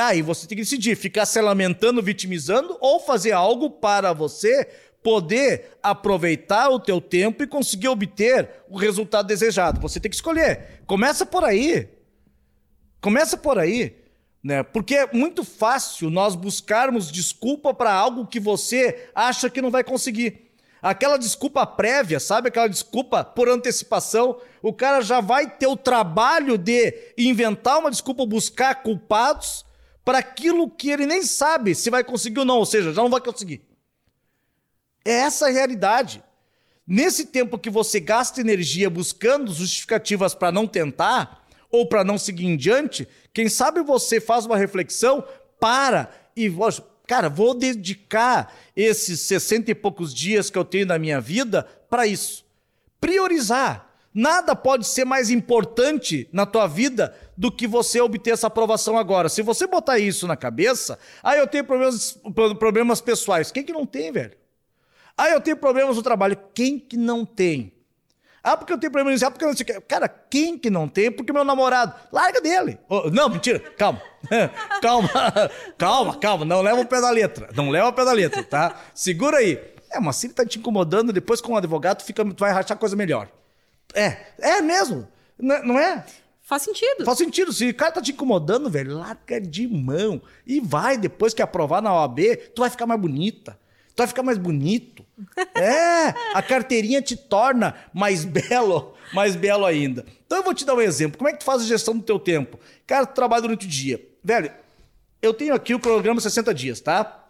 Aí você tem que decidir, ficar se lamentando, vitimizando ou fazer algo para você poder aproveitar o teu tempo e conseguir obter o resultado desejado. Você tem que escolher. Começa por aí. Começa por aí, né? Porque é muito fácil nós buscarmos desculpa para algo que você acha que não vai conseguir. Aquela desculpa prévia, sabe? Aquela desculpa por antecipação. O cara já vai ter o trabalho de inventar uma desculpa, buscar culpados para aquilo que ele nem sabe se vai conseguir ou não, ou seja, já não vai conseguir. É essa a realidade. Nesse tempo que você gasta energia buscando justificativas para não tentar ou para não seguir em diante, quem sabe você faz uma reflexão, para e, cara, vou dedicar esses 60 e poucos dias que eu tenho na minha vida para isso. Priorizar. Nada pode ser mais importante na tua vida do que você obter essa aprovação agora. Se você botar isso na cabeça, aí ah, eu tenho problemas, problemas pessoais. Quem que não tem, velho? Ah, eu tenho problemas no trabalho. Quem que não tem? Ah, porque eu tenho problemas. Ah, porque eu não sei o que. Cara, quem que não tem? Porque meu namorado. Larga dele. Oh, não, mentira. Calma. [laughs] calma. calma, calma. Não leva o pé da letra. Não leva o pé da letra, tá? Segura aí. É, mas se ele tá te incomodando, depois com o advogado, fica, tu vai rachar coisa melhor. É, é mesmo. Não é? Faz sentido. Faz sentido. Se o cara tá te incomodando, velho, larga de mão. E vai, depois que aprovar na OAB, tu vai ficar mais bonita. Tu vai ficar mais bonito. [laughs] É, a carteirinha te torna mais belo, mais belo ainda. Então eu vou te dar um exemplo. Como é que tu faz a gestão do teu tempo? Cara, tu trabalha durante o dia. Velho, eu tenho aqui o cronograma 60 dias, tá?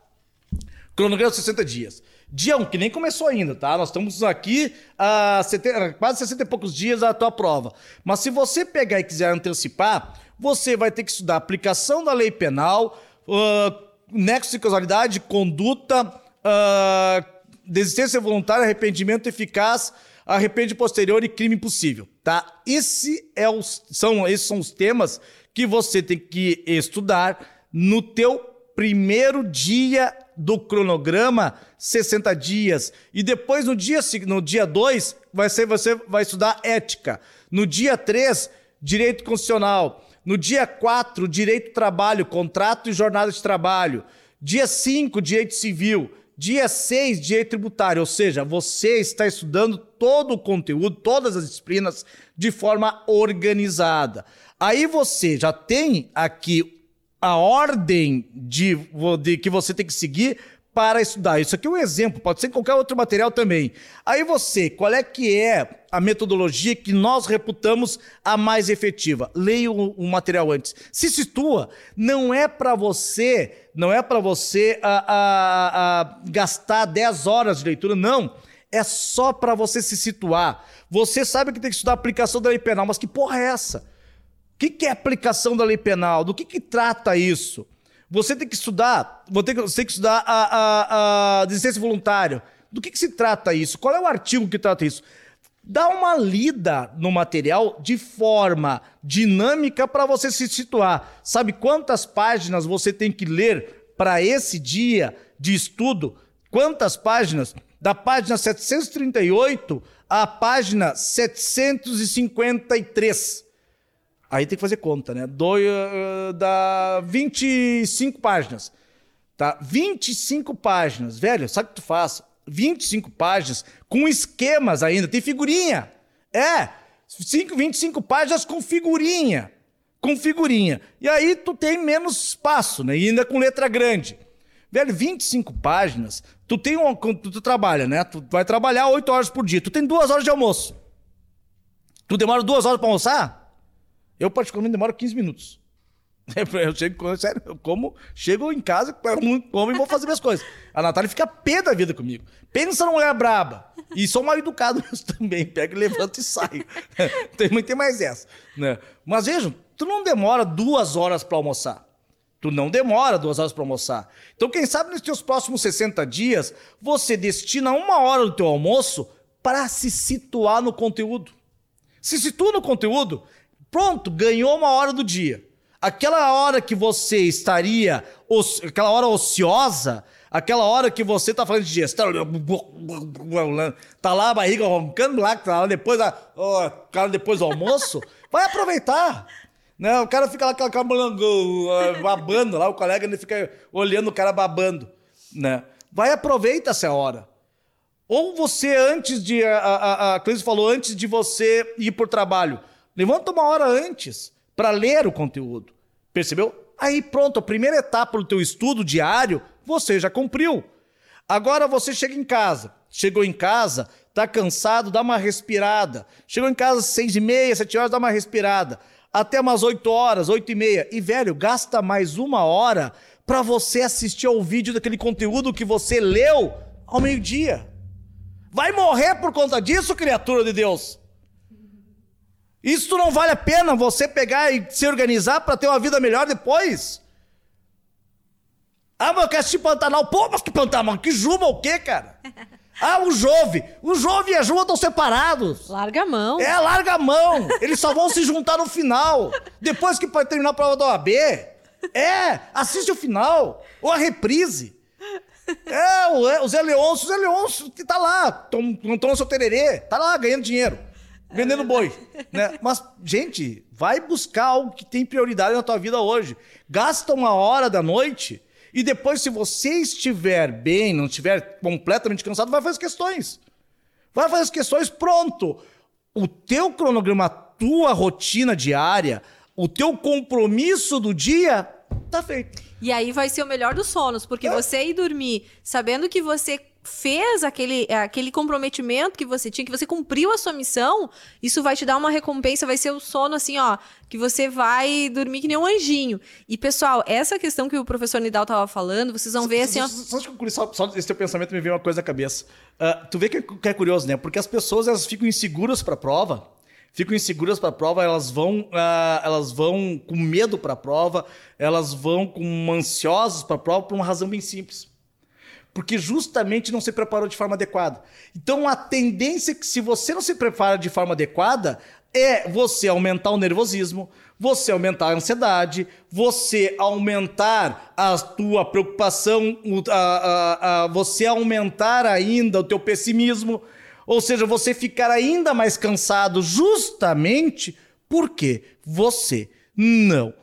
Cronograma 60 dias. Dia 1, que nem começou ainda, tá? Nós estamos aqui há 70, quase 60 e poucos dias da tua prova. Mas se você pegar e quiser antecipar, você vai ter que estudar aplicação da lei penal, uh, nexo de causalidade, conduta, uh, desistência voluntária, arrependimento eficaz, arrepende posterior e crime possível, tá? Esse é os, são, esses são os temas que você tem que estudar no teu primeiro dia do cronograma 60 dias. E depois, no dia no dia 2, vai ser, você vai estudar ética. No dia 3, direito constitucional. No dia 4, direito do trabalho, contrato e jornada de trabalho. Dia 5, direito civil. Dia 6, direito tributário. Ou seja, você está estudando todo o conteúdo, todas as disciplinas, de forma organizada. Aí você já tem aqui a ordem de, de que você tem que seguir para estudar. Isso aqui é um exemplo, pode ser qualquer outro material também. Aí você, qual é que é a metodologia que nós reputamos a mais efetiva? Leia o, o material antes. Se situa, não é para você, não é para você a, a, a gastar 10 horas de leitura, não. É só para você se situar. Você sabe que tem que estudar a aplicação da lei penal, mas que porra é essa? Que, que é aplicação da lei penal? Do que, que trata isso? Você tem que estudar, você tem que, estudar a, a, a desistência voluntária. Do que, que se trata isso? Qual é o artigo que trata isso? Dá uma lida no material de forma dinâmica para você se situar. Sabe quantas páginas você tem que ler para esse dia de estudo? Quantas páginas? Da página 738 à página 753. Aí tem que fazer conta, né? Do, uh, dá 25 páginas. Tá? 25 páginas. Velho, sabe o que tu faz? 25 páginas com esquemas ainda. Tem figurinha. É. 5, 25 páginas com figurinha. Com figurinha. E aí tu tem menos espaço, né? E ainda com letra grande. Velho, 25 páginas, tu tem um. Tu, tu trabalha, né? Tu vai trabalhar 8 horas por dia. Tu tem duas horas de almoço. Tu demora duas horas para almoçar? Eu, particularmente, demoro 15 minutos. [laughs] Eu chego, sério, eu como, chego em casa, como e vou fazer minhas coisas. A Natália fica pé da vida comigo. Pensa numa mulher braba. E sou mal educado [laughs] também. Pega, levanta e saio. [laughs] tem, tem mais essa. Né? Mas vejam, tu não demora duas horas para almoçar. Tu não demora duas horas para almoçar. Então, quem sabe nos teus próximos 60 dias, você destina uma hora do teu almoço para se situar no conteúdo. Se situa no conteúdo, pronto, ganhou uma hora do dia. Aquela hora que você estaria, aquela hora ociosa, aquela hora que você tá falando de gestão, tá lá a barriga roncando lá, tá lá depois, oh, cara depois do almoço, [laughs] vai aproveitar. Né? O cara fica lá com a babando lá, o colega ele fica olhando o cara babando. Né? Vai aproveita essa hora. Ou você, antes de. A, a, a Cleise falou, antes de você ir por trabalho, levanta uma hora antes para ler o conteúdo. Percebeu? Aí pronto, a primeira etapa do teu estudo diário, você já cumpriu. Agora você chega em casa. Chegou em casa, tá cansado, dá uma respirada. Chegou em casa às seis e meia, sete horas, dá uma respirada até umas 8 horas, 8 e meia. E, velho, gasta mais uma hora para você assistir ao vídeo daquele conteúdo que você leu ao meio-dia. Vai morrer por conta disso, criatura de Deus? Isso não vale a pena você pegar e se organizar para ter uma vida melhor depois? Ah, mas eu quero assistir Pantanal. Pô, mas que Pantanal? Que Juma o quê, cara? [laughs] Ah, o Jove. O Jove e a Juma estão separados. Larga a mão. É, larga a mão. Eles só vão se juntar no final. Depois que terminar a prova da OAB. É, assiste o final. Ou a reprise. É, o, Zé Leôncio, o Zé Leôncio que tá lá, tomando seu tererê, tá lá ganhando dinheiro, vendendo boi. Né? Mas, gente, vai buscar algo que tem prioridade na tua vida hoje. Gasta uma hora da noite e depois, se você estiver bem, não estiver completamente cansado, vai fazer as questões. Vai fazer as questões, pronto. O teu cronograma, a tua rotina diária, o teu compromisso do dia, tá feito. E aí vai ser o melhor dos sonos, porque é. você ir dormir sabendo que você fez aquele, aquele comprometimento que você tinha, que você cumpriu a sua missão, isso vai te dar uma recompensa, vai ser o sono assim, ó, que você vai dormir que nem um anjinho. E, pessoal, essa questão que o professor Nidal tava falando, vocês vão ver assim, ó... Só, só, só esse teu pensamento me veio uma coisa à cabeça. Uh, tu vê que, que, é curioso, né? Porque as pessoas, elas ficam inseguras pra prova, ficam inseguras para a prova, elas vão, uh, elas vão com medo para a prova, elas vão com ansiosas para a prova por uma razão bem simples porque justamente não se preparou de forma adequada. Então a tendência é que se você não se prepara de forma adequada é você aumentar o nervosismo, você aumentar a ansiedade, você aumentar a tua preocupação, a, a, a, você aumentar ainda o teu pessimismo, ou seja, você ficar ainda mais cansado justamente porque você não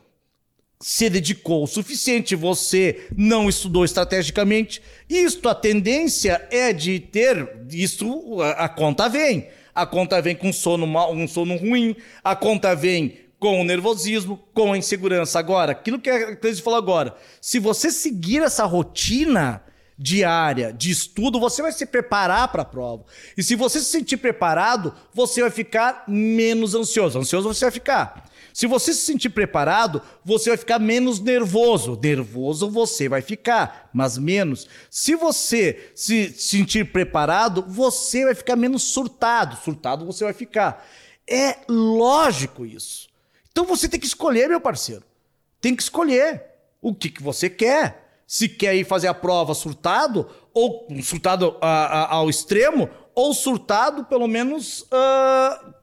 se dedicou o suficiente, você não estudou estrategicamente. Isto, a tendência é de ter. Isso, a, a conta vem. A conta vem com sono mal, um sono ruim, a conta vem com o nervosismo, com a insegurança. Agora, aquilo que a Cleide falou agora, se você seguir essa rotina diária de estudo, você vai se preparar para a prova. E se você se sentir preparado, você vai ficar menos ansioso. Ansioso você vai ficar. Se você se sentir preparado, você vai ficar menos nervoso. Nervoso você vai ficar, mas menos. Se você se sentir preparado, você vai ficar menos surtado. Surtado você vai ficar. É lógico isso. Então você tem que escolher, meu parceiro. Tem que escolher o que, que você quer. Se quer ir fazer a prova surtado, ou surtado a, a, ao extremo, ou surtado pelo menos uh,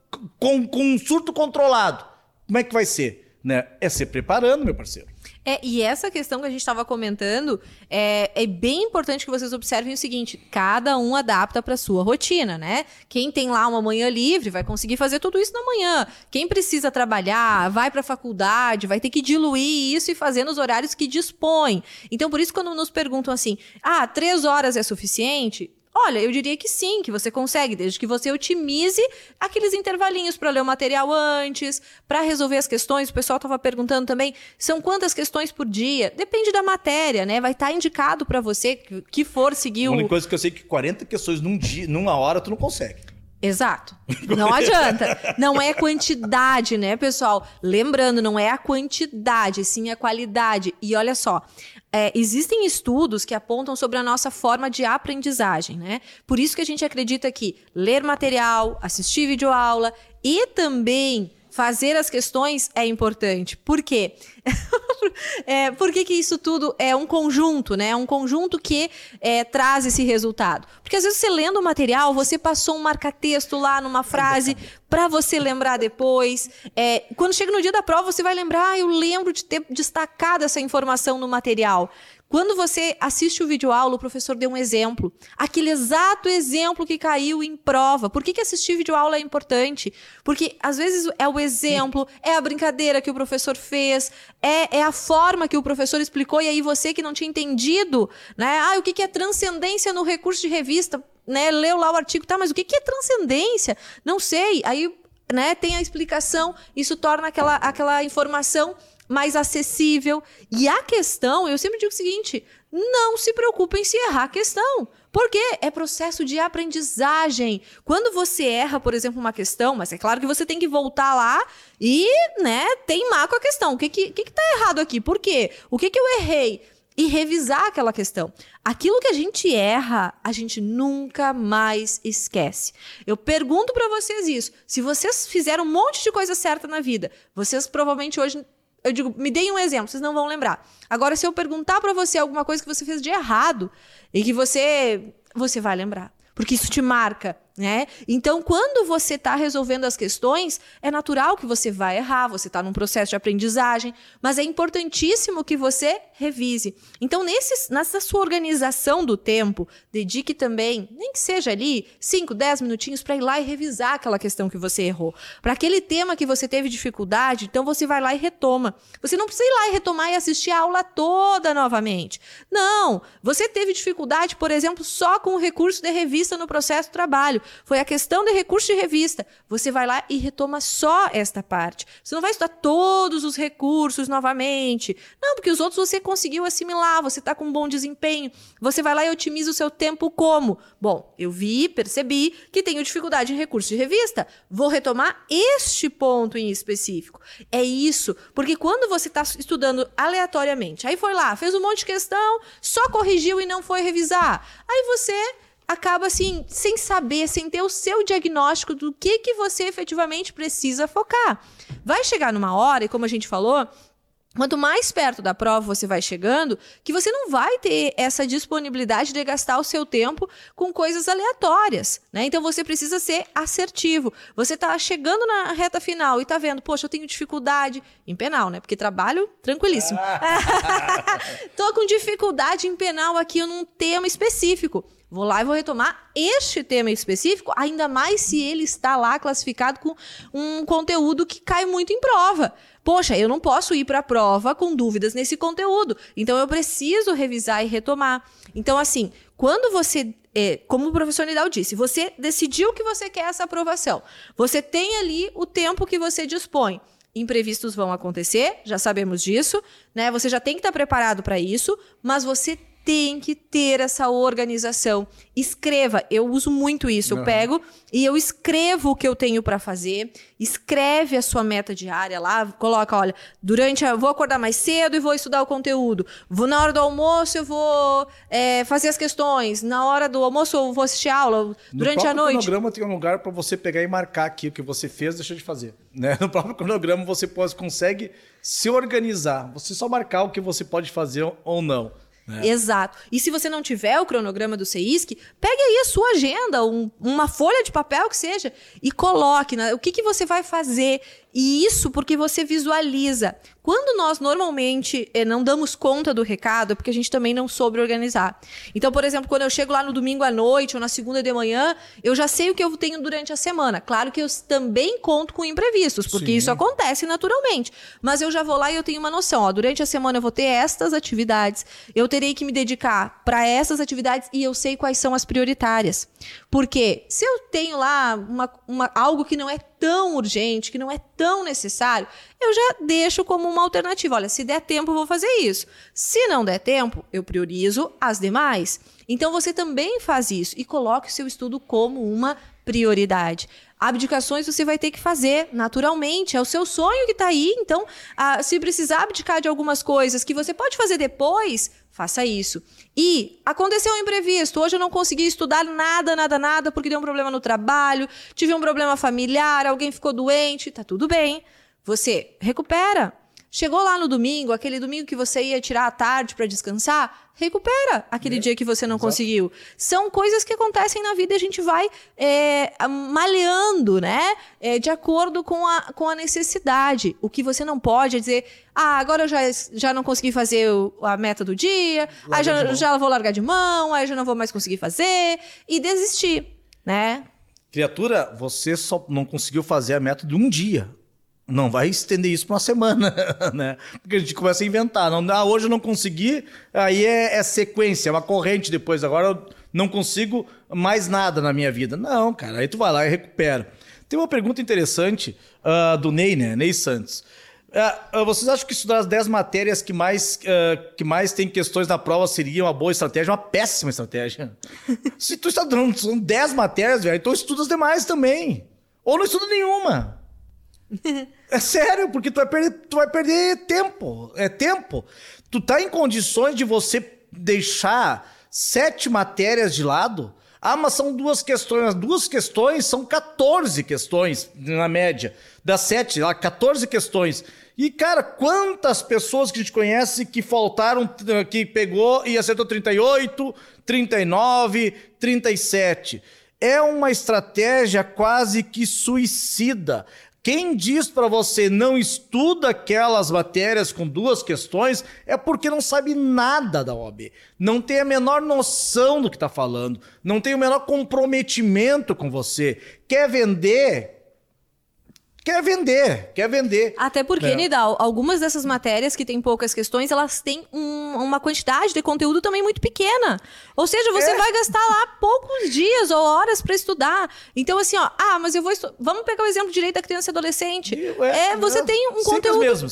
com, com um surto controlado. Como é que vai ser? Né? É se preparando, meu parceiro. É, e essa questão que a gente estava comentando é, é, bem importante que vocês observem o seguinte: cada um adapta para sua rotina, né? Quem tem lá uma manhã livre vai conseguir fazer tudo isso na manhã. Quem precisa trabalhar, vai para a faculdade, vai ter que diluir isso e fazer nos horários que dispõe. Então, por isso, quando nos perguntam assim, ah, três horas é suficiente? Olha, eu diria que sim, que você consegue, desde que você otimize aqueles intervalinhos para ler o material antes, para resolver as questões. O pessoal estava perguntando também, são quantas questões por dia? Depende da matéria, né? Vai estar tá indicado para você que for seguir o. A única coisa que eu sei é que 40 questões num dia, numa hora, tu não consegue. Exato. [laughs] Não adianta. Não é quantidade, né, pessoal? Lembrando, não é a quantidade, sim a qualidade. E olha só, é, existem estudos que apontam sobre a nossa forma de aprendizagem, né? Por isso que a gente acredita que ler material, assistir videoaula e também fazer as questões é importante. Por quê? [laughs] é, por que, que isso tudo é um conjunto, né? É um conjunto que é, traz esse resultado. Porque às vezes você lendo o material, você passou um marca-texto lá numa frase para você lembrar depois. É, quando chega no dia da prova, você vai lembrar, ah, eu lembro de ter destacado essa informação no material. Quando você assiste o vídeo aula, o professor deu um exemplo. Aquele exato exemplo que caiu em prova. Por que, que assistir vídeo aula é importante? Porque às vezes é o exemplo, é a brincadeira que o professor fez, é, é a forma que o professor explicou, e aí você que não tinha entendido, né? Ah, o que, que é transcendência no recurso de revista? Né, leu lá o artigo, tá, mas o que, que é transcendência? Não sei. Aí né, tem a explicação, isso torna aquela, aquela informação mais acessível. E a questão, eu sempre digo o seguinte: não se preocupem se errar a questão. Porque é processo de aprendizagem. Quando você erra, por exemplo, uma questão, mas é claro que você tem que voltar lá e, né, teimar com a questão. O que que, que, que tá errado aqui? Por quê? O que que eu errei? E revisar aquela questão. Aquilo que a gente erra, a gente nunca mais esquece. Eu pergunto para vocês isso. Se vocês fizeram um monte de coisa certa na vida, vocês provavelmente hoje eu digo, me deem um exemplo, vocês não vão lembrar. Agora, se eu perguntar para você alguma coisa que você fez de errado e que você. Você vai lembrar. Porque isso te marca né? Então, quando você está resolvendo as questões, é natural que você vai errar, você está num processo de aprendizagem, mas é importantíssimo que você revise. Então, nesse, nessa sua organização do tempo, dedique também, nem que seja ali, 5, 10 minutinhos para ir lá e revisar aquela questão que você errou. Para aquele tema que você teve dificuldade, então você vai lá e retoma. Você não precisa ir lá e retomar e assistir a aula toda novamente. Não! Você teve dificuldade, por exemplo, só com o recurso de revista no processo de trabalho foi a questão de recurso de revista. Você vai lá e retoma só esta parte. Você não vai estudar todos os recursos novamente. Não, porque os outros você conseguiu assimilar, você está com um bom desempenho. Você vai lá e otimiza o seu tempo como? Bom, eu vi, percebi que tenho dificuldade em recurso de revista. Vou retomar este ponto em específico. É isso, porque quando você está estudando aleatoriamente, aí foi lá, fez um monte de questão, só corrigiu e não foi revisar. Aí você acaba assim, sem saber, sem ter o seu diagnóstico do que, que você efetivamente precisa focar. Vai chegar numa hora, e como a gente falou, Quanto mais perto da prova você vai chegando, que você não vai ter essa disponibilidade de gastar o seu tempo com coisas aleatórias, né? Então você precisa ser assertivo. Você está chegando na reta final e está vendo, poxa, eu tenho dificuldade em penal, né? Porque trabalho tranquilíssimo. [laughs] Tô com dificuldade em penal aqui num tema específico. Vou lá e vou retomar este tema específico, ainda mais se ele está lá classificado com um conteúdo que cai muito em prova. Poxa, eu não posso ir para a prova com dúvidas nesse conteúdo. Então eu preciso revisar e retomar. Então, assim, quando você é, como o professor Nidal disse, você decidiu que você quer essa aprovação. Você tem ali o tempo que você dispõe. Imprevistos vão acontecer, já sabemos disso, né? Você já tem que estar preparado para isso, mas você tem que ter essa organização. Escreva, eu uso muito isso. Eu pego e eu escrevo o que eu tenho para fazer. Escreve a sua meta diária lá, coloca, olha, durante a, vou acordar mais cedo e vou estudar o conteúdo. Vou na hora do almoço eu vou é, fazer as questões. Na hora do almoço eu vou assistir aula. Durante a noite. No cronograma tem um lugar para você pegar e marcar aqui o que você fez, deixou de fazer. Né? [laughs] No próprio cronograma você pode, consegue se organizar. Você só marcar o que você pode fazer ou não. É. Exato. E se você não tiver o cronograma do CEISC, pegue aí a sua agenda, um, uma folha de papel que seja, e coloque né, o que, que você vai fazer e isso porque você visualiza. Quando nós normalmente eh, não damos conta do recado, é porque a gente também não soube organizar. Então, por exemplo, quando eu chego lá no domingo à noite ou na segunda de manhã, eu já sei o que eu tenho durante a semana. Claro que eu também conto com imprevistos, porque Sim. isso acontece naturalmente. Mas eu já vou lá e eu tenho uma noção. Ó, durante a semana eu vou ter estas atividades, eu terei que me dedicar para essas atividades e eu sei quais são as prioritárias. Porque se eu tenho lá uma, uma, algo que não é tão urgente, que não é tão necessário, eu já deixo como uma alternativa. Olha, se der tempo, vou fazer isso. Se não der tempo, eu priorizo as demais. Então você também faz isso e coloque o seu estudo como uma prioridade. Abdicações você vai ter que fazer naturalmente, é o seu sonho que está aí. Então, ah, se precisar abdicar de algumas coisas que você pode fazer depois, faça isso. E aconteceu um imprevisto. Hoje eu não consegui estudar nada, nada, nada, porque deu um problema no trabalho, tive um problema familiar, alguém ficou doente, tá tudo bem. Você recupera, Chegou lá no domingo, aquele domingo que você ia tirar a tarde para descansar, recupera aquele é, dia que você não exato. conseguiu. São coisas que acontecem na vida e a gente vai é, maleando, né? É, de acordo com a, com a necessidade. O que você não pode é dizer, ah, agora eu já, já não consegui fazer o, a meta do dia, aí já, já vou largar de mão, aí já não vou mais conseguir fazer, e desistir, né? Criatura, você só não conseguiu fazer a meta de um dia não vai estender isso para uma semana, [laughs] né? Porque a gente começa a inventar. Não, ah, hoje eu não consegui, aí é, é, sequência, é uma corrente depois. Agora eu não consigo mais nada na minha vida. Não, cara, aí tu vai lá e recupera. Tem uma pergunta interessante uh, do Ney, né? Ney Santos. Uh, vocês acham que estudar as 10 matérias que mais, uh, que mais tem questões na prova seria uma boa estratégia? Uma péssima estratégia. [laughs] Se tu está dando são 10 matérias, velho, então estuda as demais também. Ou não estuda nenhuma. É sério, porque tu vai, perder, tu vai perder tempo. É tempo. Tu tá em condições de você deixar sete matérias de lado. Ah, mas são duas questões. As duas questões são 14 questões, na média. Das sete, lá, 14 questões. E, cara, quantas pessoas que a gente conhece que faltaram, que pegou e acertou 38, 39, 37? É uma estratégia quase que suicida. Quem diz para você não estuda aquelas matérias com duas questões é porque não sabe nada da OAB. Não tem a menor noção do que está falando. Não tem o menor comprometimento com você. Quer vender? Quer vender, quer vender. Até porque, é. Nidal, algumas dessas matérias que têm poucas questões, elas têm um, uma quantidade de conteúdo também muito pequena. Ou seja, você é. vai gastar lá poucos dias ou horas para estudar. Então, assim, ó, ah, mas eu vou estu... Vamos pegar o exemplo de direito da criança e adolescente. É, é você tem um conteúdo,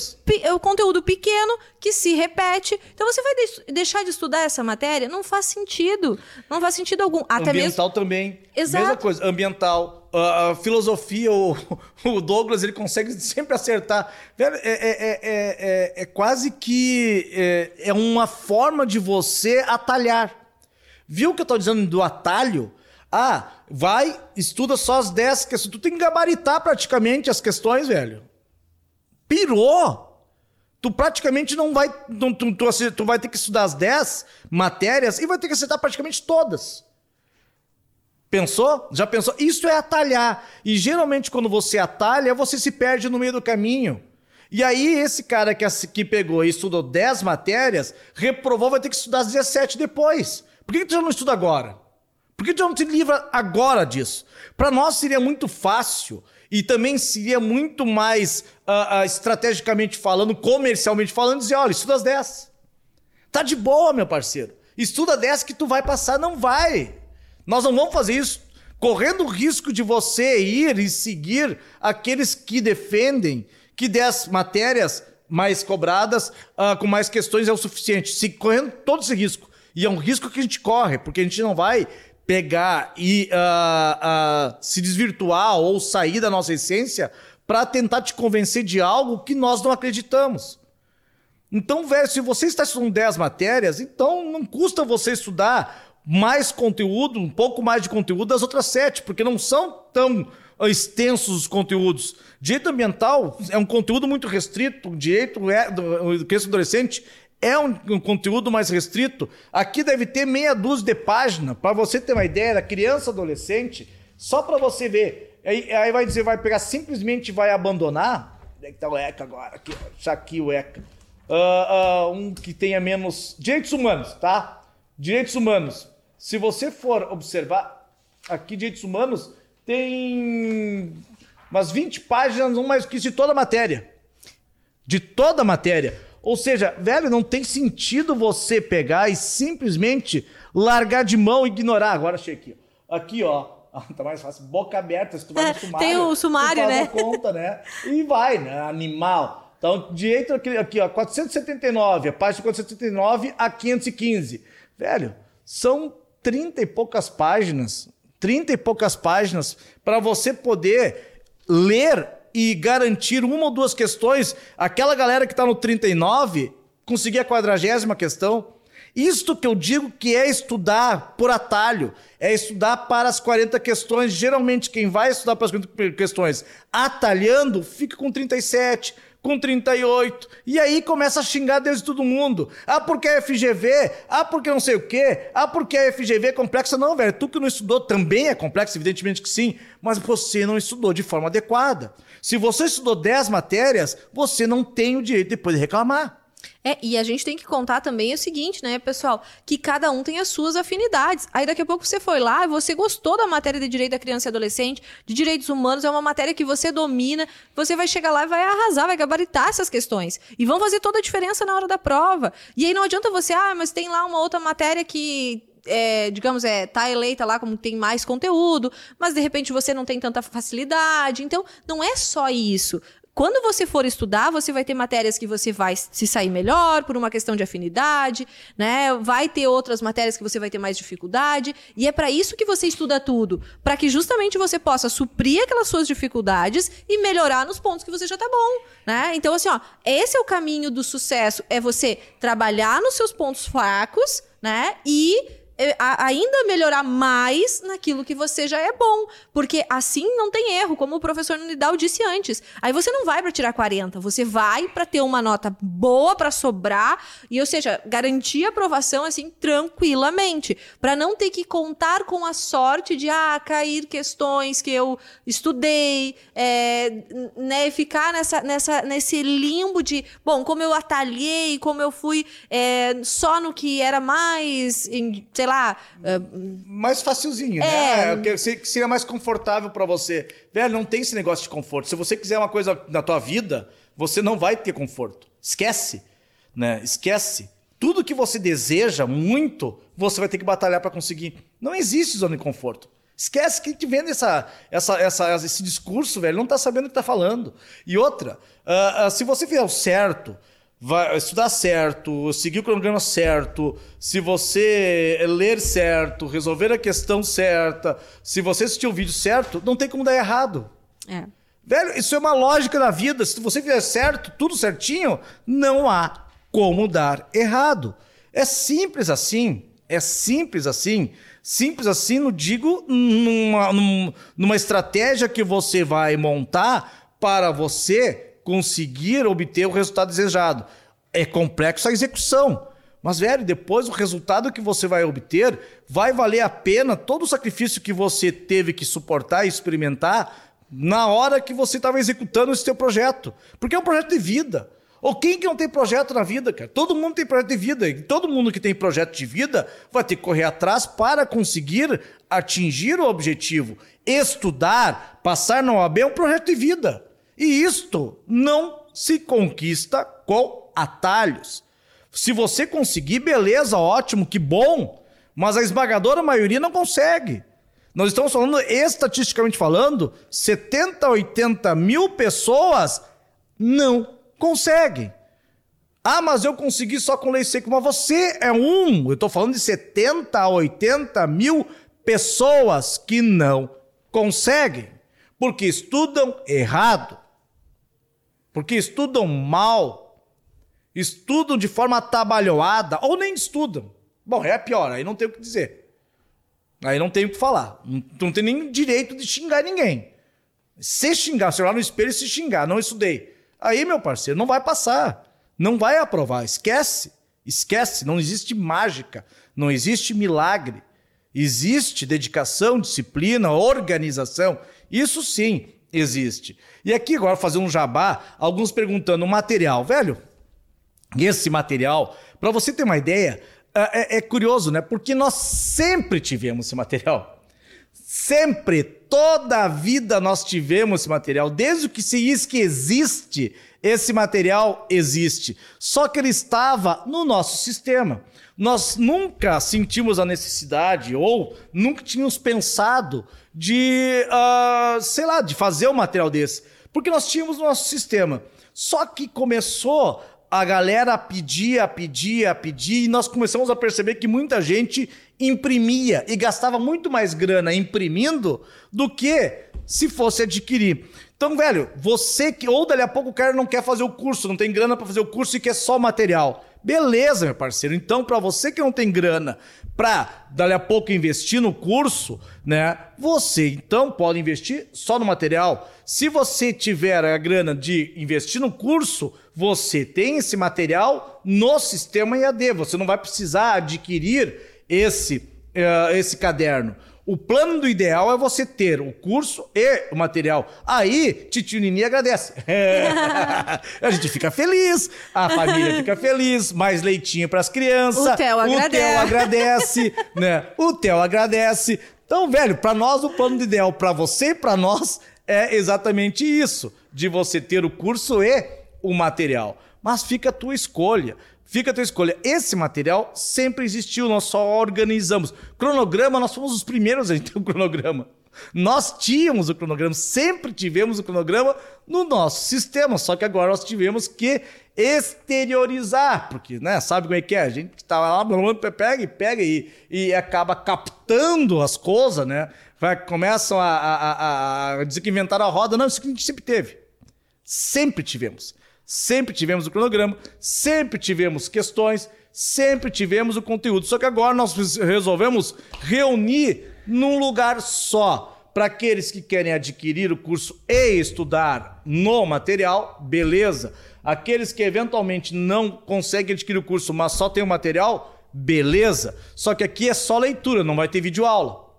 um conteúdo pequeno que se repete. Então, você vai de deixar de estudar essa matéria? Não faz sentido. Não faz sentido algum. Até Ambiental mesmo... também. Exato. Mesma coisa, ambiental a, filosofia, o, [laughs] o, Douglas, ele consegue sempre acertar. É, é, é, é, quase que é, uma forma de você atalhar. Viu o que eu estou dizendo do atalho? Ah, vai, estuda só as 10 questões. Tu tem que gabaritar praticamente as questões, velho. Pirou! Tu praticamente não vai. Tu, tu, tu, tu vai ter que estudar as 10 matérias e vai ter que acertar praticamente todas. Pensou? Já pensou? Isso é atalhar. E geralmente quando você atalha, você se perde no meio do caminho. E aí esse cara que, que pegou e estudou 10 matérias, reprovou, vai ter que estudar as 17 depois. Por que, tu já não estuda agora? Por que tu não te livra agora disso? Para nós seria muito fácil e também seria muito mais uh, uh, estrategicamente falando, comercialmente falando, dizer, olha, estuda as 10. Tá de boa, meu parceiro. Estuda 10 que tu vai passar, não vai. Nós não vamos fazer isso correndo o risco de você ir e seguir aqueles que defendem que 10 matérias mais cobradas, uh, com mais questões é o suficiente. Se correndo todo esse risco. E é um risco que a gente corre, porque a gente não vai pegar e uh, uh, se desvirtuar ou sair da nossa essência para tentar te convencer de algo que nós não acreditamos. Então, velho, se você está estudando 10 matérias, então não custa você estudar mais conteúdo, um pouco mais de conteúdo das outras sete, porque não são tão extensos os conteúdos. Direito ambiental é um conteúdo muito restrito, direito é, do criança adolescente é um, um, conteúdo mais restrito. Aqui deve ter meia dúzia de páginas, para você ter uma ideia da criança adolescente, só para você ver. Aí, aí, vai dizer, vai pegar, simplesmente vai abandonar. Onde é que tá o ECA agora? Aqui, ó, aqui o ECA. Uh, uh, um que tenha menos. Direitos humanos, tá? Direitos humanos. Se você for observar, aqui Direitos Humanos tem umas 20 páginas, um mais que de toda a matéria. De toda a matéria. Ou seja, velho, não tem sentido você pegar e simplesmente largar de mão e ignorar. Agora achei aqui. Aqui, ó. [laughs] tá mais fácil. Boca aberta, se tu vai no sumário. Tem o sumário, né? conta, né? E vai, né? Animal. Então, direito aqui, aqui, ó, 479, a página 479 a 515. Velho, são 30 e poucas páginas, 30 e poucas páginas para você poder ler e garantir uma ou duas questões. Aquela galera que está no 39 conseguir a quadragésima questão. Isto que eu digo que é estudar por atalho, é estudar para as 40 questões. Geralmente, quem vai estudar para as 40 questões atalhando, fica com 37, com 38. E aí começa a xingar desde todo mundo. Ah, porque é FGV? Ah, porque não sei o quê? Ah, porque a FGV é complexa? Não, velho. Tu que não estudou também é complexo, evidentemente que sim. Mas você não estudou de forma adequada. Se você estudou 10 matérias, você não tem o direito depois de reclamar. É, e a gente tem que contar também o seguinte, né, pessoal? Que cada um tem as suas afinidades. Aí daqui a pouco você foi lá e você gostou da matéria de direito da criança e adolescente, de direitos humanos, é uma matéria que você domina, você vai chegar lá e vai arrasar, vai gabaritar essas questões. E vão fazer toda a diferença na hora da prova. E aí não adianta você, ah, mas tem lá uma outra matéria que é, digamos, é, tá eleita lá como tem mais conteúdo, mas de repente você não tem tanta facilidade. Então, não é só isso. Quando você for estudar, você vai ter matérias que você vai se sair melhor por uma questão de afinidade, né? Vai ter outras matérias que você vai ter mais dificuldade, e é para isso que você estuda tudo, para que justamente você possa suprir aquelas suas dificuldades e melhorar nos pontos que você já tá bom, né? Então assim, ó, esse é o caminho do sucesso, é você trabalhar nos seus pontos fracos, né? E ainda melhorar mais naquilo que você já é bom. Porque assim não tem erro, como o professor Nidal disse antes. Aí você não vai para tirar 40, você vai para ter uma nota boa para sobrar e, ou seja, garantir a aprovação assim tranquilamente, para não ter que contar com a sorte de ah, cair questões que eu estudei, é, né, ficar nessa, nessa, nesse limbo de, bom, como eu atalhei, como eu fui é, só no que era mais, sei lá. Uh, mais facilzinho, é... né? Que seria mais confortável para você. Velho, não tem esse negócio de conforto. Se você quiser uma coisa na tua vida, você não vai ter conforto. Esquece, né? Esquece. Tudo que você deseja muito, você vai ter que batalhar para conseguir. Não existe zona de conforto. Esquece que te vende essa, essa, essa, esse discurso, velho. Não tá sabendo o que tá falando. E outra, uh, uh, se você fizer o certo, vai estudar certo, seguir o cronograma certo, se você ler certo, resolver a questão certa, se você assistir o vídeo certo, não tem como dar errado. É. Velho, isso é uma lógica da vida. Se você fizer certo, tudo certinho, não há como dar errado. É simples assim. É simples assim. Simples assim, não digo numa, numa estratégia que você vai montar para você conseguir obter o resultado desejado. É complexo a execução. Mas, velho, depois o resultado que você vai obter vai valer a pena todo o sacrifício que você teve que suportar e experimentar na hora que você estava executando esse seu projeto. Porque é um projeto de vida. Ou quem que não tem projeto na vida, cara? Todo mundo tem projeto de vida. E todo mundo que tem projeto de vida vai ter que correr atrás para conseguir atingir o objetivo. Estudar, passar na OAB é um projeto de vida. E isto não se conquista com atalhos. Se você conseguir, beleza, ótimo, que bom, mas a esmagadora maioria não consegue. Nós estamos falando, estatisticamente falando, 70, 80 mil pessoas não conseguem. Ah, mas eu consegui só com lei seca. Mas você é um. Eu estou falando de 70 a 80 mil pessoas que não conseguem, porque estudam errado, porque estudam mal, estudam de forma atabalhoada ou nem estudam. Bom, é pior, aí não tem o que dizer. Aí não tem o que falar. Não, não tem nem direito de xingar ninguém. Se xingar, se olhar no espelho e se xingar, não estudei. Aí, meu parceiro, não vai passar. Não vai aprovar. Esquece. Esquece. Não existe mágica. Não existe milagre. Existe dedicação, disciplina, organização. Isso sim existe. E aqui agora fazer um jabá, alguns perguntando o material, velho. Esse material, para você ter uma ideia, é, é, é, curioso, né? Porque nós sempre tivemos esse material. Sempre, toda a vida nós tivemos esse material. Desde que se diz que existe, esse material existe. Só que ele estava no nosso sistema. Nós nunca sentimos a necessidade ou nunca tínhamos pensado de, uh, sei lá, de fazer um material desse. Porque nós tínhamos o nosso sistema. Só que começou a galera pedia, pedia, pedia, e nós começamos a perceber que muita gente imprimia e gastava muito mais grana imprimindo do que se fosse adquirir. Então, velho, você que. Ou dali a pouco o cara não quer fazer o curso, não tem grana para fazer o curso e quer só material. Beleza, meu parceiro. Então, para você que não tem grana para dali a pouco investir no curso, né? Você então pode investir só no material. Se você tiver a grana de investir no curso, você tem esse material no sistema EAD. Você não vai precisar adquirir esse, uh, esse caderno. O plano do ideal é você ter o curso e o material. Aí, Titio Nini agradece. [laughs] A gente fica feliz, a família fica feliz, mais leitinho para as crianças. O Theo agradece. O Theo agradece, né? O Theo agradece. Então, velho, para nós o plano do ideal para você e para nós é exatamente isso, de você ter o curso e o material. Mas fica a tua escolha. Fica a tua escolha. Esse material sempre existiu, nós só organizamos. Cronograma, nós fomos os primeiros a ter um cronograma. Nós tínhamos o cronograma, sempre tivemos o cronograma no nosso sistema, só que agora nós tivemos que exteriorizar, porque, né, sabe como é que é? A gente está lá, pega e pega e, e acaba captando as coisas, né? Vai, começam a, a, a dizer que inventaram a roda. Não, isso que a gente sempre teve. Sempre tivemos. Sempre tivemos o cronograma, sempre tivemos questões, sempre tivemos o conteúdo. Só que agora nós resolvemos reunir num lugar só. Para aqueles que querem adquirir o curso e estudar no material, beleza. Aqueles que eventualmente não conseguem adquirir o curso, mas só tem o material, beleza. Só que aqui é só leitura, não vai ter vídeo aula.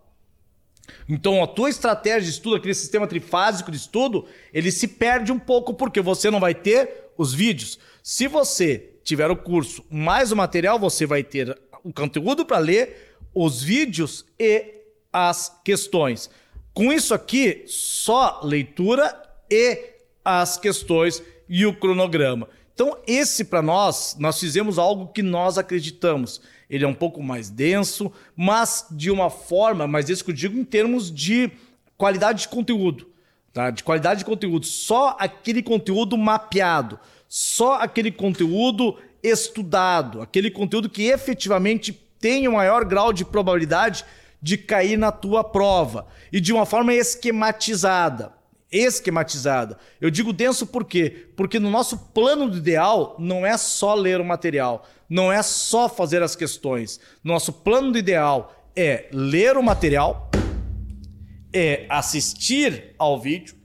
Então, a tua estratégia de estudo, aquele sistema trifásico de estudo, ele se perde um pouco porque você não vai ter os vídeos. Se você tiver o curso mais o material, você vai ter o conteúdo para ler, os vídeos e as questões. Com isso aqui, só leitura e as questões e o cronograma. Então, esse para nós, nós fizemos algo que nós acreditamos. Ele é um pouco mais denso, mas de uma forma, mas isso que eu digo em termos de qualidade de conteúdo. Tá? De qualidade de conteúdo. Só aquele conteúdo mapeado, só aquele conteúdo estudado, aquele conteúdo que efetivamente tem o maior grau de probabilidade de cair na tua prova e de uma forma esquematizada esquematizada. Eu digo denso por quê? Porque no nosso plano ideal não é só ler o material, não é só fazer as questões. Nosso plano ideal é ler o material, é assistir ao vídeo,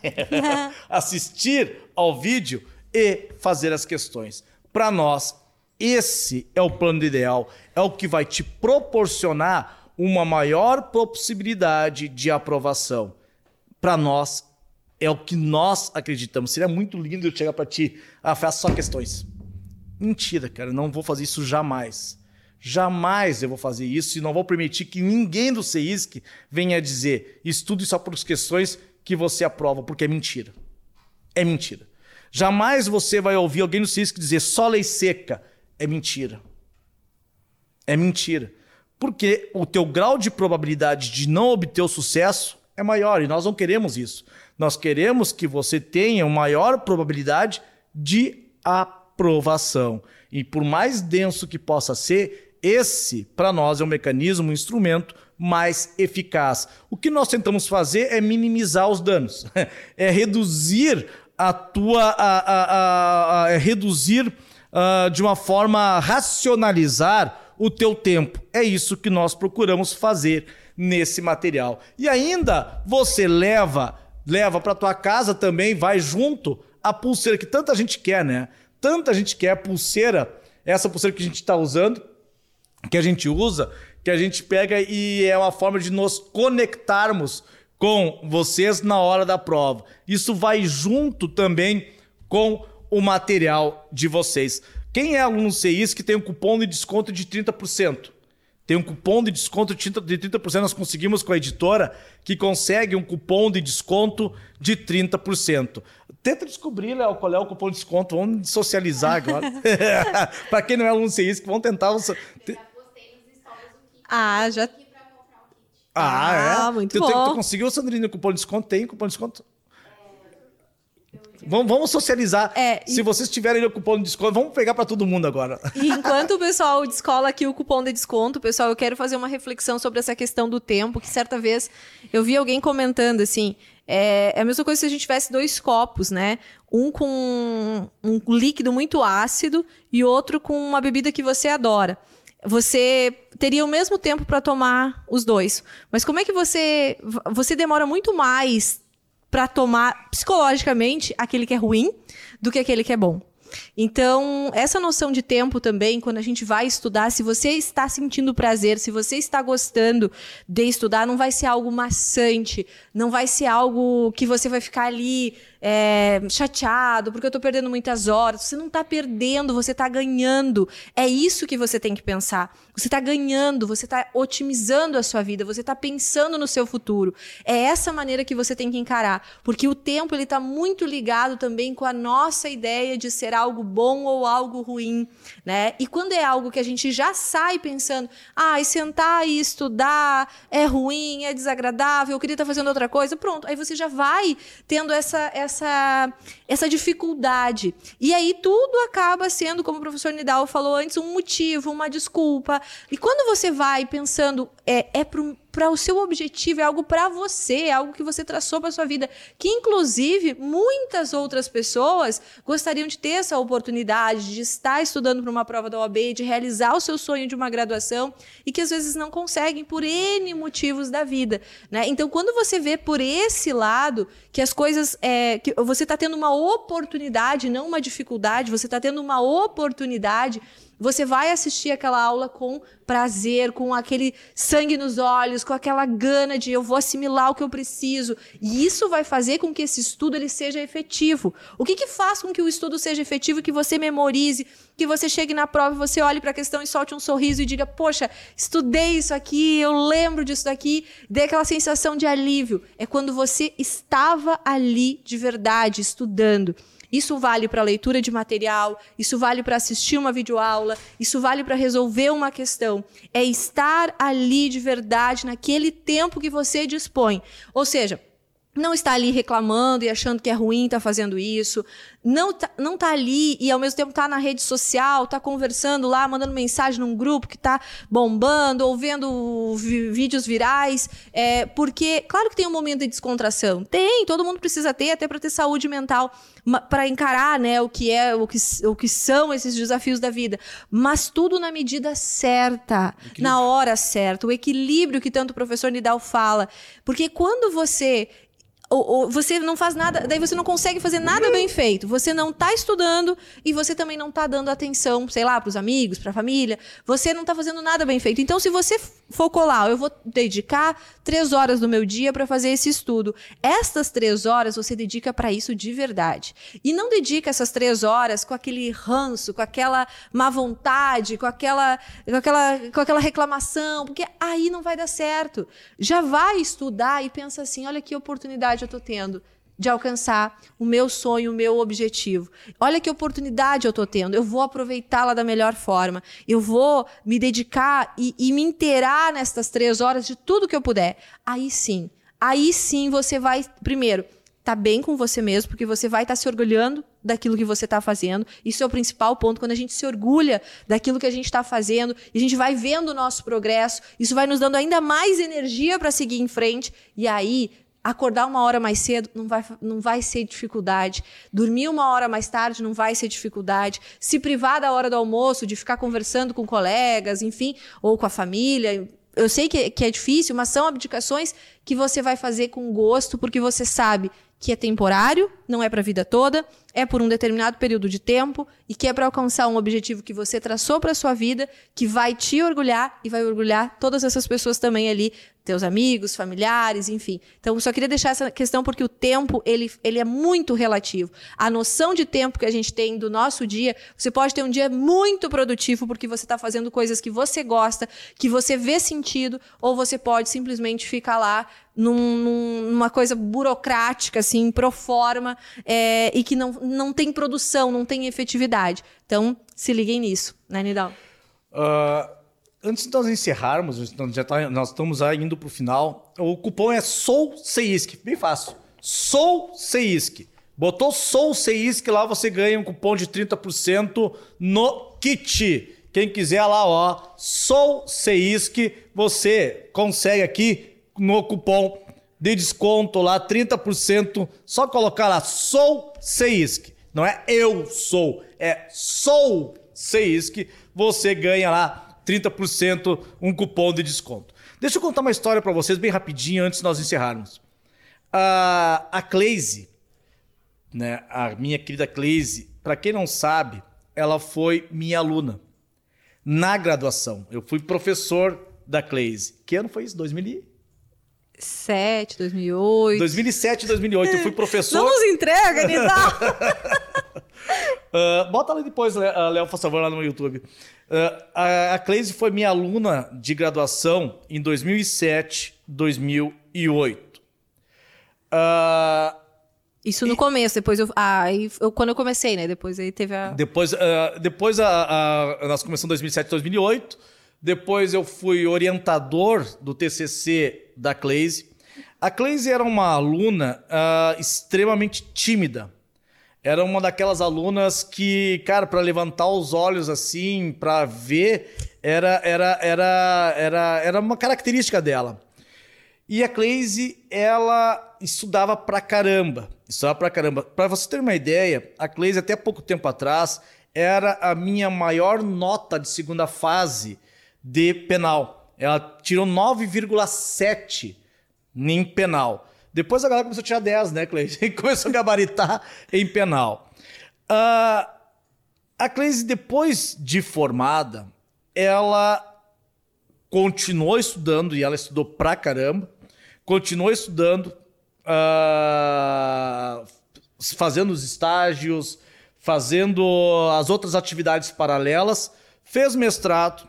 [laughs] assistir ao vídeo e fazer as questões. Para nós, esse é o plano ideal, é o que vai te proporcionar uma maior possibilidade de aprovação. Para nós, é o que nós acreditamos. Seria muito lindo eu chegar para ti, ah, faça só questões. Mentira, cara, não vou fazer isso jamais. Jamais eu vou fazer isso e não vou permitir que ninguém do CEISC venha dizer estude só por questões que você aprova, porque é mentira. É mentira. Jamais você vai ouvir alguém no CEISC dizer só lei seca. É mentira. É mentira. Porque o teu grau de probabilidade de não obter o sucesso é maior e nós não queremos isso. Nós queremos que você tenha maior probabilidade de aprovação. E por mais denso que possa ser, esse, para nós, é um mecanismo, um instrumento mais eficaz. O que nós tentamos fazer é minimizar os danos, [laughs] é reduzir a tua. A, a, a, é reduzir uh, de uma forma racionalizar o teu tempo. É isso que nós procuramos fazer nesse material. E ainda você leva leva para tua casa também, vai junto a pulseira que tanta gente quer, né? Tanta gente quer a pulseira, essa pulseira que a gente está usando, que a gente usa, que a gente pega e é uma forma de nos conectarmos com vocês na hora da prova. Isso vai junto também com o material de vocês. Quem é aluno CIS que tem um cupom de desconto de 30%? Tem um cupom de desconto de 30%. Nós conseguimos com a editora que consegue um cupom de desconto de 30%. Tenta descobrir, Léo, qual é o cupom de desconto. Vamos socializar agora. [laughs] [laughs] Para quem não é aluno CIS, vamos tentar. Ah, já. Ah, é? Ah, muito tu, bom. Tu, tu conseguiu, Sandrine, o cupom de desconto? Tem cupom de desconto? Vamos, vamos socializar. É, Se e... vocês tiverem o cupom de desconto, vamos pegar para todo mundo agora. E enquanto o pessoal descola aqui o cupom de desconto, pessoal, eu quero fazer uma reflexão sobre essa questão do tempo, que certa vez eu vi alguém comentando assim, é, é a mesma coisa se a gente tivesse dois copos, né? Um com um líquido muito ácido e outro com uma bebida que você adora. Você teria o mesmo tempo para tomar os dois. Mas como é que você você demora muito mais para tomar psicologicamente aquele que é ruim do que aquele que é bom? Então, essa noção de tempo também, quando a gente vai estudar, se você está sentindo prazer, se você está gostando de estudar, não vai ser algo maçante, não vai ser algo que você vai ficar ali é, chateado porque eu estou perdendo muitas horas. Você não está perdendo, você está ganhando. É isso que você tem que pensar. Você está ganhando, você está otimizando a sua vida, você está pensando no seu futuro. É essa maneira que você tem que encarar, porque o tempo ele está muito ligado também com a nossa ideia de ser algo bom ou algo ruim, né? E quando é algo que a gente já sai pensando, ah, e sentar e estudar é ruim, é desagradável, eu queria estar fazendo outra coisa, pronto. Aí você já vai tendo essa, essa, essa dificuldade. E aí tudo acaba sendo, como o professor Nidal falou antes, um motivo, uma desculpa. E quando você vai pensando, é, é para o seu objetivo, é algo para você, é algo que você traçou para sua vida, que inclusive muitas outras pessoas gostariam de ter essa oportunidade de estar estudando para uma prova da OAB, de realizar o seu sonho de uma graduação e que às vezes não conseguem por N motivos da vida, né? Então, quando você vê por esse lado que as coisas, é, que você está tendo uma oportunidade, não uma dificuldade, você está tendo uma oportunidade você vai assistir aquela aula com prazer, com aquele sangue nos olhos, com aquela gana de eu vou assimilar o que eu preciso. E isso vai fazer com que esse estudo ele seja efetivo. O que, que faz com que o estudo seja efetivo que você memorize, que você chegue na prova você olhe para a questão e solte um sorriso e diga: Poxa, estudei isso aqui, eu lembro disso daqui, dê aquela sensação de alívio. É quando você estava ali de verdade, estudando. Isso vale para leitura de material, isso vale para assistir uma videoaula, isso vale para resolver uma questão. É estar ali de verdade naquele tempo que você dispõe. Ou seja, não está ali reclamando e achando que é ruim estar tá fazendo isso, não tá, não tá ali e ao mesmo tempo tá na rede social, tá conversando lá, mandando mensagem num grupo que tá bombando, ou vendo vídeos virais, é, porque claro que tem um momento de descontração, tem, todo mundo precisa ter até para ter saúde mental, para encarar, né, o que é, o que, o que são esses desafios da vida, mas tudo na medida certa, na hora certa, o equilíbrio que tanto o professor Nidal fala, porque quando você ou, ou, você não faz nada, daí você não consegue fazer nada bem feito. Você não está estudando e você também não está dando atenção, sei lá, para os amigos, para a família. Você não está fazendo nada bem feito. Então, se você focou lá, eu vou dedicar três horas do meu dia para fazer esse estudo. Estas três horas você dedica para isso de verdade. E não dedica essas três horas com aquele ranço, com aquela má vontade, com aquela, com aquela, com aquela reclamação, porque aí não vai dar certo. Já vai estudar e pensa assim: olha que oportunidade eu estou tendo de alcançar o meu sonho, o meu objetivo. Olha que oportunidade eu estou tendo. Eu vou aproveitá-la da melhor forma. Eu vou me dedicar e, e me inteirar nestas três horas de tudo que eu puder. Aí sim, aí sim você vai, primeiro, tá bem com você mesmo, porque você vai estar tá se orgulhando daquilo que você está fazendo. Isso é o principal ponto. Quando a gente se orgulha daquilo que a gente está fazendo e a gente vai vendo o nosso progresso, isso vai nos dando ainda mais energia para seguir em frente. E aí Acordar uma hora mais cedo não vai, não vai ser dificuldade. Dormir uma hora mais tarde não vai ser dificuldade. Se privar da hora do almoço, de ficar conversando com colegas, enfim, ou com a família. Eu sei que, que é difícil, mas são abdicações que você vai fazer com gosto, porque você sabe que é temporário, não é para a vida toda, é por um determinado período de tempo e que é para alcançar um objetivo que você traçou para sua vida, que vai te orgulhar e vai orgulhar todas essas pessoas também ali teus amigos, familiares, enfim. Então, só queria deixar essa questão porque o tempo, ele, ele é muito relativo. A noção de tempo que a gente tem do nosso dia, você pode ter um dia muito produtivo porque você está fazendo coisas que você gosta, que você vê sentido, ou você pode simplesmente ficar lá num, numa coisa burocrática, assim, pro forma, é, e que não, não tem produção, não tem efetividade. Então, se liguem nisso, né, Nidal? Uh antes de nós encerrarmos, já tá, nós estamos indo para o final. O cupom é Sou Seisk, bem fácil. Sou Seisk. Botou Sou Seisk lá, você ganha um cupom de 30% no kit. Quem quiser lá, ó, Sou Seisk, você consegue aqui no cupom de desconto lá, 30%. Só colocar lá, Sou Seisk. Não é eu sou, é Sou Seisk. Você ganha lá 30% um cupom de desconto. Deixa eu contar uma história para vocês bem rapidinho antes de nós encerrarmos. A, a Cleise, né, a minha querida Cleise, para quem não sabe, ela foi minha aluna na graduação. Eu fui professor da Cleise. Que ano foi isso? 2007, 2008. 2007, 2008. Eu fui professor. Não nos entrega, Nidal! [laughs] uh, [laughs] bota ali depois, Léo, por favor, lá no YouTube. Uh, a, a Cleise foi minha aluna de graduação em 2007, 2008. Uh, isso no e... começo, depois eu. Ah, eu, quando eu comecei, né? Depois aí teve a. Depois, depois a, a, nós começamos em 2007, 2008. Depois eu fui orientador do TCC da Cleise. A Cleise era uma aluna extremamente tímida. Era uma daquelas alunas que, cara, para levantar os olhos assim, para ver, era, era, era, era, era uma característica dela. E a Cleise, ela estudava pra caramba. Estudava pra caramba. Pra você ter uma ideia, a Cleise, até pouco tempo atrás, era a minha maior nota de segunda fase de penal. Ela tirou 9,7 em penal. Depois a galera começou a tirar 10, né, Cleise? [laughs] começou a gabaritar em penal. Uh, a Cleise, depois de formada, ela continuou estudando e ela estudou pra caramba, continuou estudando, uh, fazendo os estágios, fazendo as outras atividades paralelas, fez mestrado,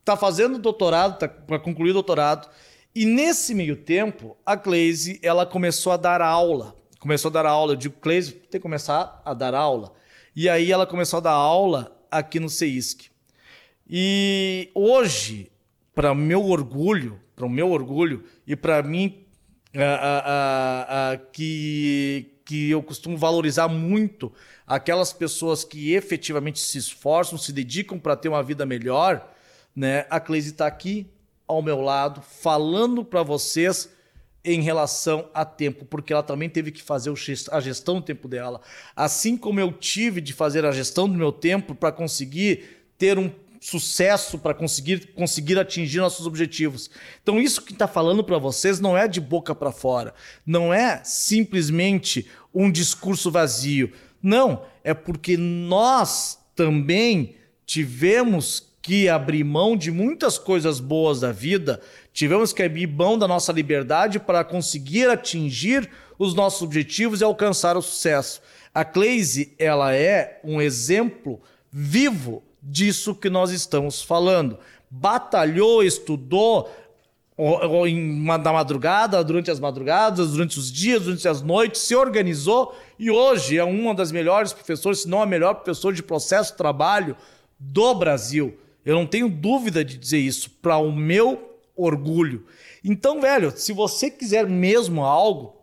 está fazendo doutorado, está para concluir doutorado, e nesse meio tempo, a Cleise, ela começou a dar aula. Começou a dar aula. Eu digo, Cleise, tem que começar a dar aula. E aí ela começou a dar aula aqui no CEISC. E hoje, para meu orgulho, para o meu orgulho e para mim, que, que eu costumo valorizar muito aquelas pessoas que efetivamente se esforçam, se dedicam para ter uma vida melhor, né? A Cleise está aqui ao meu lado, falando para vocês em relação a tempo, porque ela também teve que fazer a gestão do tempo dela. Assim como eu tive de fazer a gestão do meu tempo para conseguir ter um sucesso para conseguir, conseguir atingir nossos objetivos. Então, isso que está falando para vocês não é de boca para fora, não é simplesmente um discurso vazio. Não, é porque nós também tivemos que abrir mão de muitas coisas boas da vida, tivemos que abrir mão da nossa liberdade para conseguir atingir os nossos objetivos e alcançar o sucesso. A Cleise, ela é um exemplo vivo disso que nós estamos falando. Batalhou, estudou na madrugada, durante as madrugadas, durante os dias, durante as noites, se organizou e hoje é uma das melhores professoras, se não a melhor professora de processo de trabalho do Brasil. Eu não tenho dúvida de dizer isso, para o meu orgulho. Então, velho, se você quiser mesmo algo,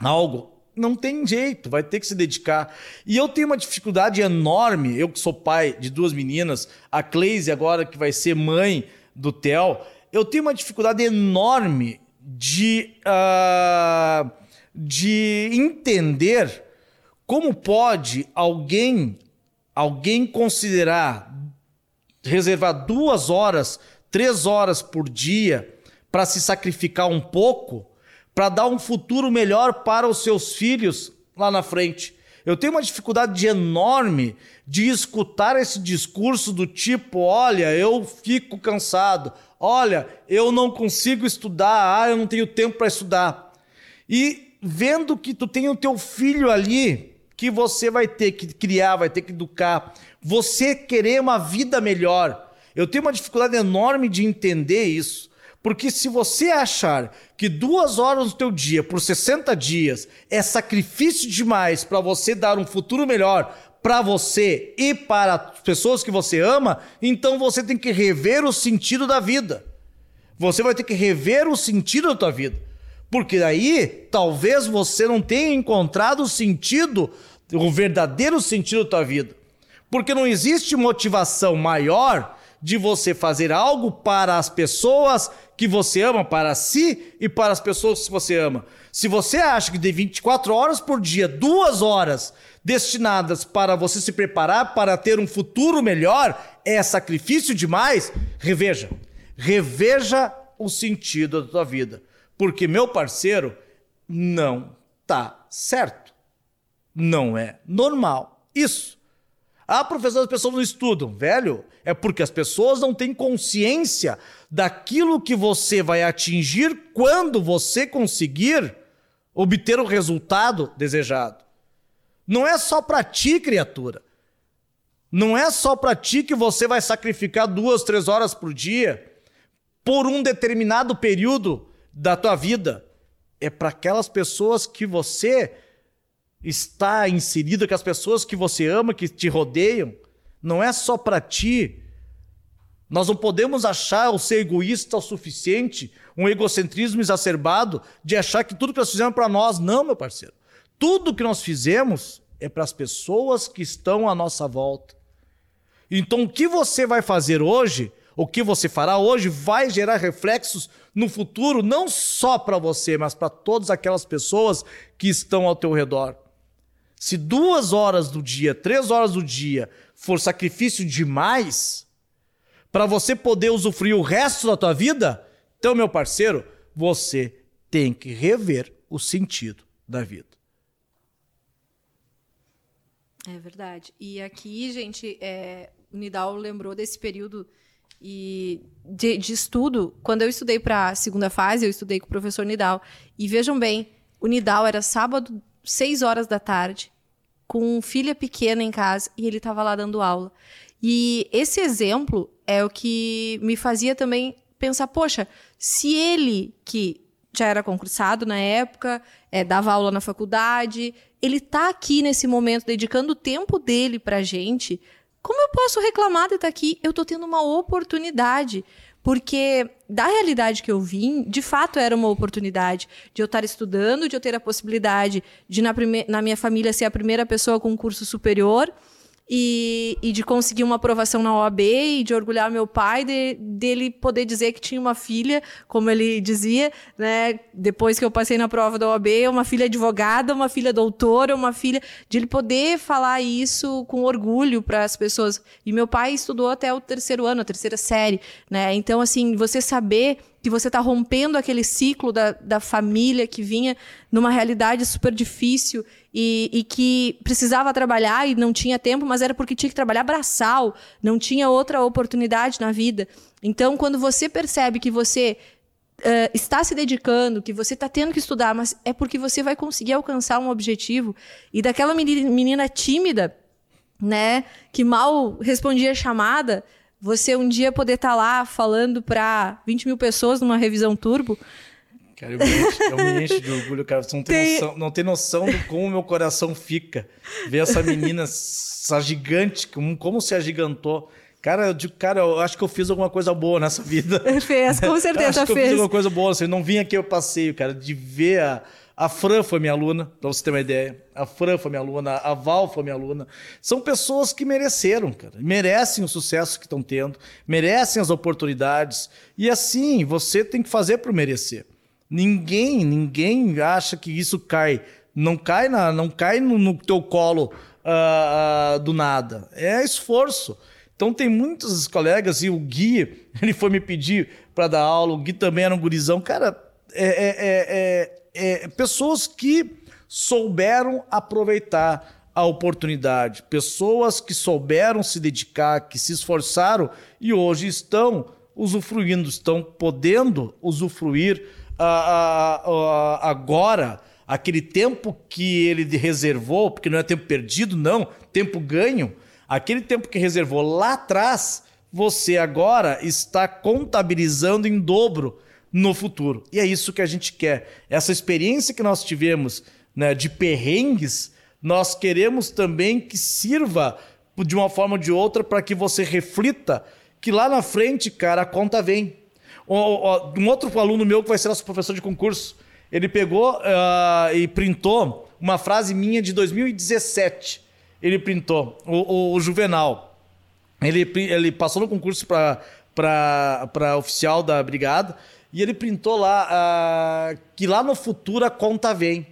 algo não tem jeito, vai ter que se dedicar. E eu tenho uma dificuldade enorme, eu que sou pai de duas meninas, a Cleise agora que vai ser mãe do Theo, eu tenho uma dificuldade enorme de, uh, de entender como pode alguém, alguém considerar reservar duas horas, três horas por dia para se sacrificar um pouco para dar um futuro melhor para os seus filhos lá na frente. Eu tenho uma dificuldade enorme de escutar esse discurso do tipo: olha, eu fico cansado, olha, eu não consigo estudar, ah, eu não tenho tempo para estudar. E vendo que tu tem o teu filho ali, que você vai ter que criar, vai ter que educar, você querer uma vida melhor. Eu tenho uma dificuldade enorme de entender isso. Porque se você achar que duas horas do teu dia por 60 dias é sacrifício demais para você dar um futuro melhor para você e para as pessoas que você ama, então você tem que rever o sentido da vida. Você vai ter que rever o sentido da tua vida. Porque aí talvez você não tenha encontrado o sentido, o verdadeiro sentido da tua vida. Porque não existe motivação maior de você fazer algo para as pessoas que você ama, para si e para as pessoas que você ama. Se você acha que de 24 horas por dia, duas horas destinadas para você se preparar para ter um futuro melhor, é sacrifício demais, reveja. Reveja o sentido da tua vida. Porque, meu parceiro, não tá certo. Não é normal. Isso. Ah, professor, as pessoas não estudam. Velho, é porque as pessoas não têm consciência daquilo que você vai atingir quando você conseguir obter o resultado desejado. Não é só para ti, criatura. Não é só para ti que você vai sacrificar duas, três horas por dia por um determinado período da tua vida é para aquelas pessoas que você está inserido, que as pessoas que você ama, que te rodeiam, não é só para ti. Nós não podemos achar ou ser egoísta o suficiente, um egocentrismo exacerbado de achar que tudo que nós fizemos é para nós. Não, meu parceiro. Tudo que nós fizemos é para as pessoas que estão à nossa volta. Então, o que você vai fazer hoje o que você fará hoje vai gerar reflexos no futuro, não só para você, mas para todas aquelas pessoas que estão ao teu redor. Se duas horas do dia, três horas do dia for sacrifício demais para você poder usufruir o resto da tua vida, então, meu parceiro, você tem que rever o sentido da vida. É verdade. E aqui, gente, é, o Nidal lembrou desse período e de, de estudo, quando eu estudei para a segunda fase, eu estudei com o professor Nidal. E vejam bem, o Nidal era sábado, seis horas da tarde, com filha pequena em casa, e ele estava lá dando aula. E esse exemplo é o que me fazia também pensar, poxa, se ele que já era concursado na época, é, dava aula na faculdade, ele está aqui nesse momento dedicando o tempo dele para a gente, como eu posso reclamar de estar aqui? Eu estou tendo uma oportunidade. Porque da realidade que eu vim, de fato era uma oportunidade de eu estar estudando, de eu ter a possibilidade de, na, na minha família, ser a primeira pessoa com um curso superior e, e, de conseguir uma aprovação na OAB e de orgulhar meu pai de, dele poder dizer que tinha uma filha, como ele dizia, né? Depois que eu passei na prova da OAB, uma filha advogada, uma filha doutora, uma filha de ele poder falar isso com orgulho para as pessoas. E meu pai estudou até o terceiro ano, a terceira série, né? Então assim, você saber que você está rompendo aquele ciclo da, da família que vinha numa realidade super difícil e, e, que precisava trabalhar e não tinha tempo, mas era porque tinha que trabalhar braçal, não tinha outra oportunidade na vida. Então, quando você percebe que você uh, está se dedicando, que você está tendo que estudar, mas é porque você vai conseguir alcançar um objetivo, e daquela menina tímida, né, que mal respondia a chamada, você um dia poder estar tá lá falando para 20 mil pessoas numa revisão turbo. Cara, eu me encho, eu me encho de orgulho, cara. Você não tem, tem... Noção, não tem noção de como meu coração fica. Ver essa menina, essa gigante, como, se agigantou. Cara, eu digo, cara, eu acho que eu fiz alguma coisa boa nessa vida. [laughs] Fez, com certeza acho que fez. Eu fiz alguma coisa boa. Assim, eu não vim aqui eu passeio, cara, de ver a, a Fran foi minha aluna, para você ter uma ideia. A Fran foi minha aluna, a Val foi minha aluna. São pessoas que mereceram, cara. Merecem o sucesso que estão tendo, merecem as oportunidades. E assim, você tem que fazer para merecer. Ninguém, ninguém acha que isso cai. Não cai, na, não cai no, no teu colo uh, uh, do nada. É esforço. Então tem muitos colegas, e o Gui, [laughs] ele foi me pedir para dar aula, o Gui também era um gurizão. Cara, é, é, é, é pessoas que souberam aproveitar a oportunidade, pessoas que souberam se dedicar, que se esforçaram e hoje estão usufruindo, estão podendo usufruir agora aquele tempo que ele reservou, porque não é tempo perdido, não, tempo ganho, aquele tempo que reservou lá atrás, você agora está contabilizando em dobro no futuro. E é isso que a gente quer. Essa experiência que nós tivemos né, de perrengues, nós queremos também que sirva de uma forma ou de outra para que você reflita que lá na frente, cara, a conta vem. Um outro aluno meu que vai ser nosso professor de concurso, Ele pegou uh, e printou uma frase minha de 2017. Ele printou, o, o, o Juvenal. Ele, ele passou no concurso para oficial da brigada e ele printou lá uh, que lá no futuro a conta vem.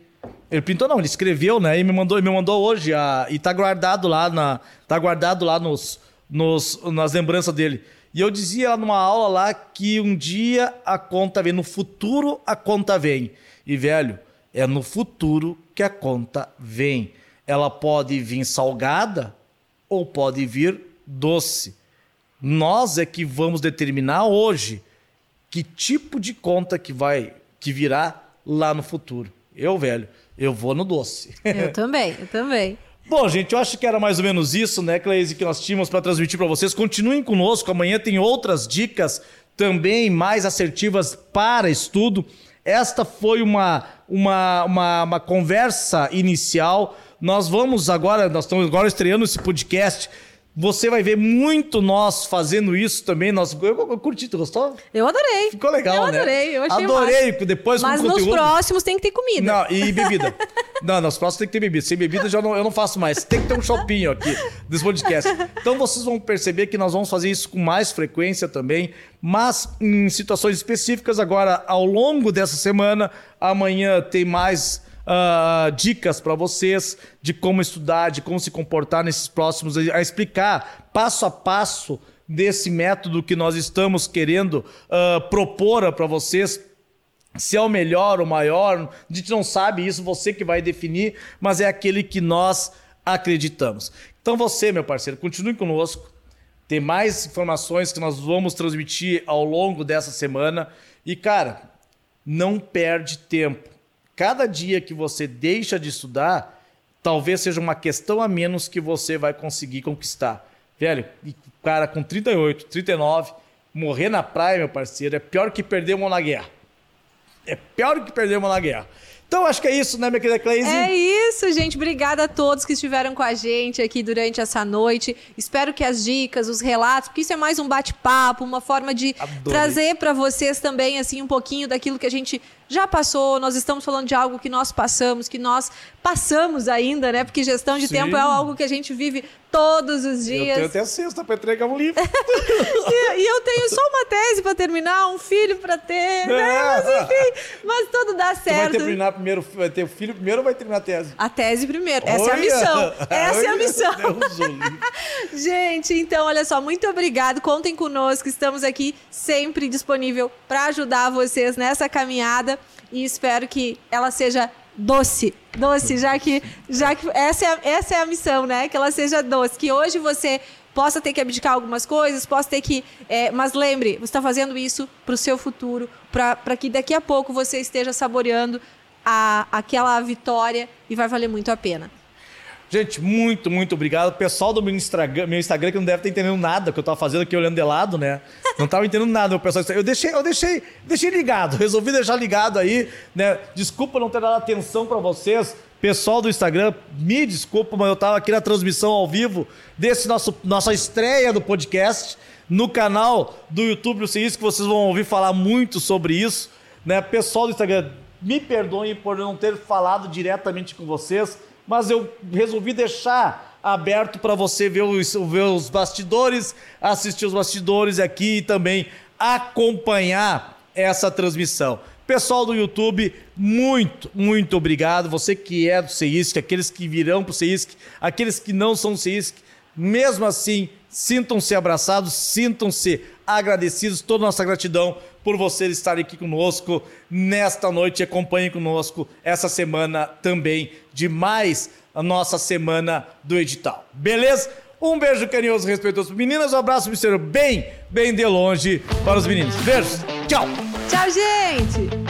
Ele printou não, ele escreveu, né? E me mandou, me mandou hoje a, e tá guardado lá na, tá guardado lá nos, nos nas lembranças dele. E eu dizia lá numa aula lá que um dia a conta vem, no futuro a conta vem. E velho, é no futuro que a conta vem. Ela pode vir salgada ou pode vir doce. Nós é que vamos determinar hoje que tipo de conta que vai que virá lá no futuro. Eu, velho, eu vou no doce. Eu [laughs] também, eu também. Bom, gente, eu acho que era mais ou menos isso, né, Cleise, que nós tínhamos para transmitir para vocês. Continuem conosco, amanhã tem outras dicas também mais assertivas para estudo. Esta foi uma, uma, uma, uma conversa inicial. Nós vamos agora, nós estamos agora estreando esse podcast você vai ver muito nós fazendo isso também. Nós, eu, eu curti, tu gostou? Eu adorei. Ficou legal, eu né? Adorei, eu achei Adorei, massa. depois Mas nos conteúdo... próximos tem que ter comida. Não, e bebida. [laughs] não, nos próximos tem que ter bebida. Sem bebida já não, eu não faço mais. Tem que ter um shopping aqui desse podcast. Então vocês vão perceber que nós vamos fazer isso com mais frequência também, mas em situações específicas. Agora, ao longo dessa semana, amanhã tem mais uh, dicas para vocês de como estudar, de como se comportar nesses próximos, a explicar passo a passo desse método que nós estamos querendo uh, propor para vocês se é o melhor, o maior, a gente não sabe isso, você que vai definir, mas é aquele que nós acreditamos. Então você, meu parceiro, continue conosco. Tem mais informações que nós vamos transmitir ao longo dessa semana. E, cara, não perde tempo. Cada dia que você deixa de estudar, talvez seja uma questão a menos que você vai conseguir conquistar. Velho, cara com 38, 39, morrer na praia, meu parceiro, é pior que perder uma na guerra. É pior que perder uma na guerra. Então acho que é isso, né, minha querida Cleise? É isso, gente. Obrigada a todos que estiveram com a gente aqui durante essa noite. Espero que as dicas, os relatos, porque isso é mais um bate-papo, uma forma de Adorei. trazer para vocês também assim um pouquinho daquilo que a gente já passou, nós estamos falando de algo que nós passamos, que nós passamos ainda, né? Porque gestão de Sim. tempo é algo que a gente vive todos os dias. Eu tenho até sexta para entregar um livro. [laughs] e, e, eu tenho só uma tese para terminar, um filho para ter, [laughs] né? Mas enfim, mas tudo dá certo. Tu vai terminar primeiro, vai ter o filho primeiro ou vai terminar a tese? A tese primeiro. Essa Olha. é a missão. [laughs] Essa Olha. é a missão. gente, então, olha só, muito obrigado. Contem conosco, estamos aqui sempre disponível para ajudar vocês nessa caminhada e espero que ela seja doce, doce, já que, já que essa, é, essa é a missão, né? Que ela seja doce, que hoje você possa ter que abdicar algumas coisas, possa ter que. É, mas lembre, você está fazendo isso para o seu futuro, para que daqui a pouco você esteja saboreando a, aquela vitória e vai valer muito a pena. Gente, muito, muito obrigado. O pessoal do meu Instagram, meu Instagram que não deve estar entendendo nada que eu estava fazendo aqui olhando de lado, né? Não estava entendendo nada, o pessoal. Eu deixei, eu deixei, deixei ligado, [laughs] resolvi deixar ligado aí, né? Desculpa não ter dado atenção para vocês. Pessoal do Instagram, me desculpa, mas eu estava aqui na transmissão ao vivo desse nosso nossa estreia do podcast no canal do YouTube do CIS, que vocês vão ouvir falar muito sobre isso, né? Pessoal do Instagram, me perdoem por não ter falado diretamente com vocês mas eu resolvi deixar aberto para você ver os, ver os bastidores, assistir os bastidores aqui e também acompanhar essa transmissão. Pessoal do YouTube, muito, muito obrigado. Você que é do CEISC, aqueles que virão para o CEISC, aqueles que não são do CEISC, mesmo assim, sintam-se abraçados, sintam-se agradecidos, toda a nossa gratidão por vocês estarem aqui conosco nesta noite. Acompanhem conosco essa semana também de mais a nossa semana do edital. Beleza? Um beijo carinhoso, respeitoso. Meninas, um abraço, Mister bem, bem de longe para os meninos. Beijos. Tchau. Tchau, gente.